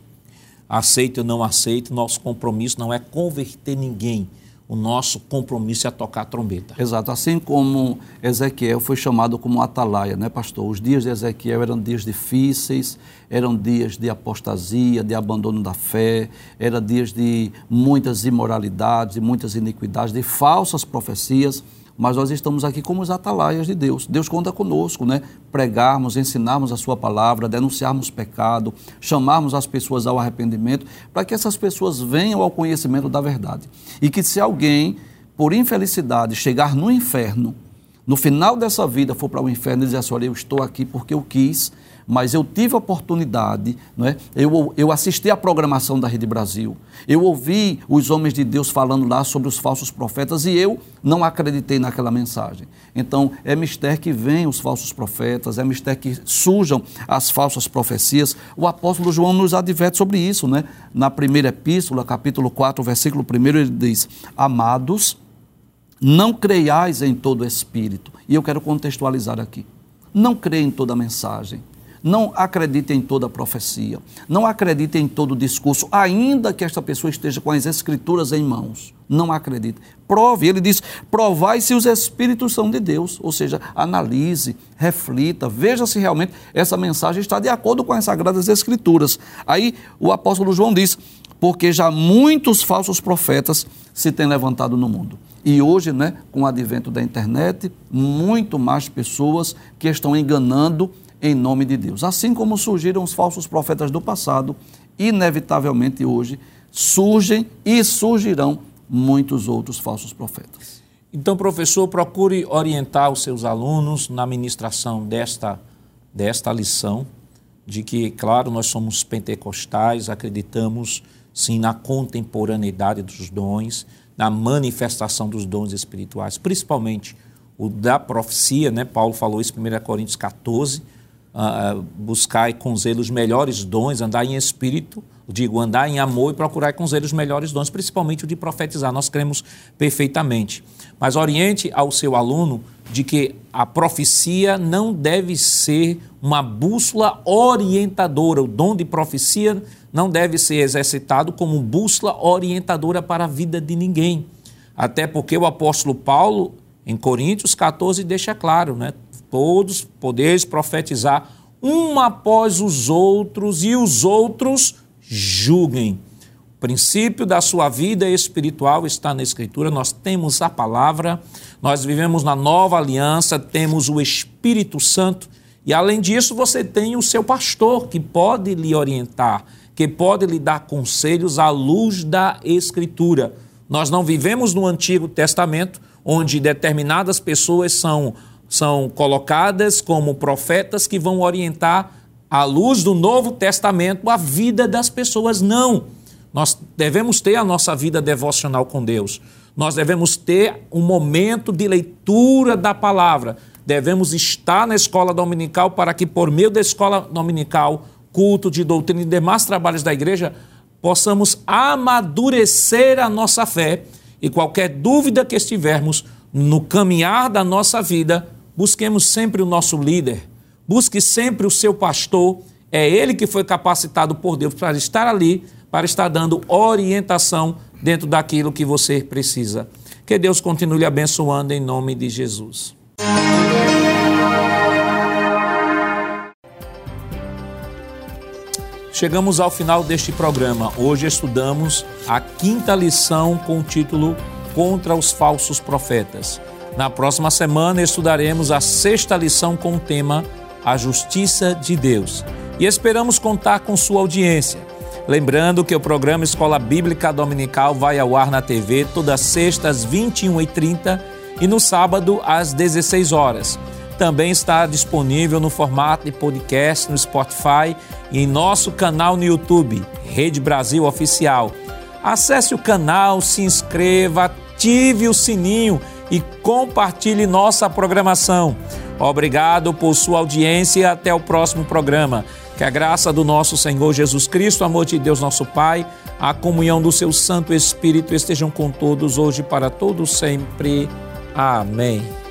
aceite ou não aceite, nosso compromisso não é converter ninguém. O nosso compromisso é tocar a trombeta. Exato. Assim como Ezequiel foi chamado como atalaia, né, pastor? Os dias de Ezequiel eram dias difíceis, eram dias de apostasia, de abandono da fé, eram dias de muitas imoralidades, de muitas iniquidades, de falsas profecias mas nós estamos aqui como os atalaias de Deus. Deus conta conosco, né? Pregarmos, ensinarmos a sua palavra, denunciarmos pecado, chamarmos as pessoas ao arrependimento, para que essas pessoas venham ao conhecimento da verdade. E que se alguém, por infelicidade, chegar no inferno, no final dessa vida for para o inferno e dizer assim, olha, eu estou aqui porque eu quis, mas eu tive a oportunidade, não é? eu, eu assisti à programação da Rede Brasil, eu ouvi os homens de Deus falando lá sobre os falsos profetas e eu não acreditei naquela mensagem. Então, é mistério que vêm os falsos profetas, é mistério que surjam as falsas profecias. O apóstolo João nos adverte sobre isso, né? Na primeira epístola, capítulo 4, versículo 1, ele diz: Amados, não creiais em todo espírito. E eu quero contextualizar aqui. Não creia em toda mensagem. Não acredite em toda profecia. Não acredite em todo discurso, ainda que esta pessoa esteja com as escrituras em mãos. Não acredite. Prove. Ele diz: provai se os espíritos são de Deus. Ou seja, analise, reflita, veja se realmente essa mensagem está de acordo com as sagradas escrituras. Aí o apóstolo João diz: porque já muitos falsos profetas se têm levantado no mundo. E hoje, né, com o advento da internet, muito mais pessoas que estão enganando em nome de Deus. Assim como surgiram os falsos profetas do passado, inevitavelmente hoje surgem e surgirão muitos outros falsos profetas. Então, professor, procure orientar os seus alunos na ministração desta, desta lição, de que, claro, nós somos pentecostais, acreditamos sim na contemporaneidade dos dons, na manifestação dos dons espirituais, principalmente o da profecia, né? Paulo falou isso em 1 Coríntios 14, uh, buscar com zelo os melhores dons, andar em espírito, digo, andar em amor e procurar com zelo os melhores dons, principalmente o de profetizar. Nós cremos perfeitamente. Mas oriente ao seu aluno de que a profecia não deve ser uma bússola orientadora. O dom de profecia não deve ser exercitado como bússola orientadora para a vida de ninguém. Até porque o apóstolo Paulo, em Coríntios 14, deixa claro, né? Todos podeis profetizar um após os outros e os outros julguem. O princípio da sua vida espiritual está na Escritura, nós temos a palavra, nós vivemos na nova aliança, temos o Espírito Santo e, além disso, você tem o seu pastor que pode lhe orientar, que pode lhe dar conselhos à luz da Escritura. Nós não vivemos no Antigo Testamento, onde determinadas pessoas são são colocadas como profetas que vão orientar, à luz do Novo Testamento, a vida das pessoas. Não. Nós devemos ter a nossa vida devocional com Deus. Nós devemos ter um momento de leitura da palavra. Devemos estar na escola dominical para que, por meio da escola dominical, culto de doutrina e demais trabalhos da igreja, possamos amadurecer a nossa fé e qualquer dúvida que estivermos no caminhar da nossa vida, busquemos sempre o nosso líder, busque sempre o seu pastor, é ele que foi capacitado por Deus para estar ali, para estar dando orientação dentro daquilo que você precisa. Que Deus continue abençoando em nome de Jesus. Chegamos ao final deste programa. Hoje estudamos a quinta lição com o título Contra os Falsos Profetas. Na próxima semana estudaremos a sexta lição com o tema A Justiça de Deus. E esperamos contar com sua audiência. Lembrando que o programa Escola Bíblica Dominical vai ao ar na TV todas sextas às 21h30 e no sábado às 16 horas. Também está disponível no formato de podcast no Spotify e em nosso canal no YouTube, Rede Brasil Oficial. Acesse o canal, se inscreva, ative o sininho e compartilhe nossa programação. Obrigado por sua audiência e até o próximo programa. Que a graça do nosso Senhor Jesus Cristo, amor de Deus nosso Pai, a comunhão do seu Santo Espírito estejam com todos hoje para todos sempre. Amém.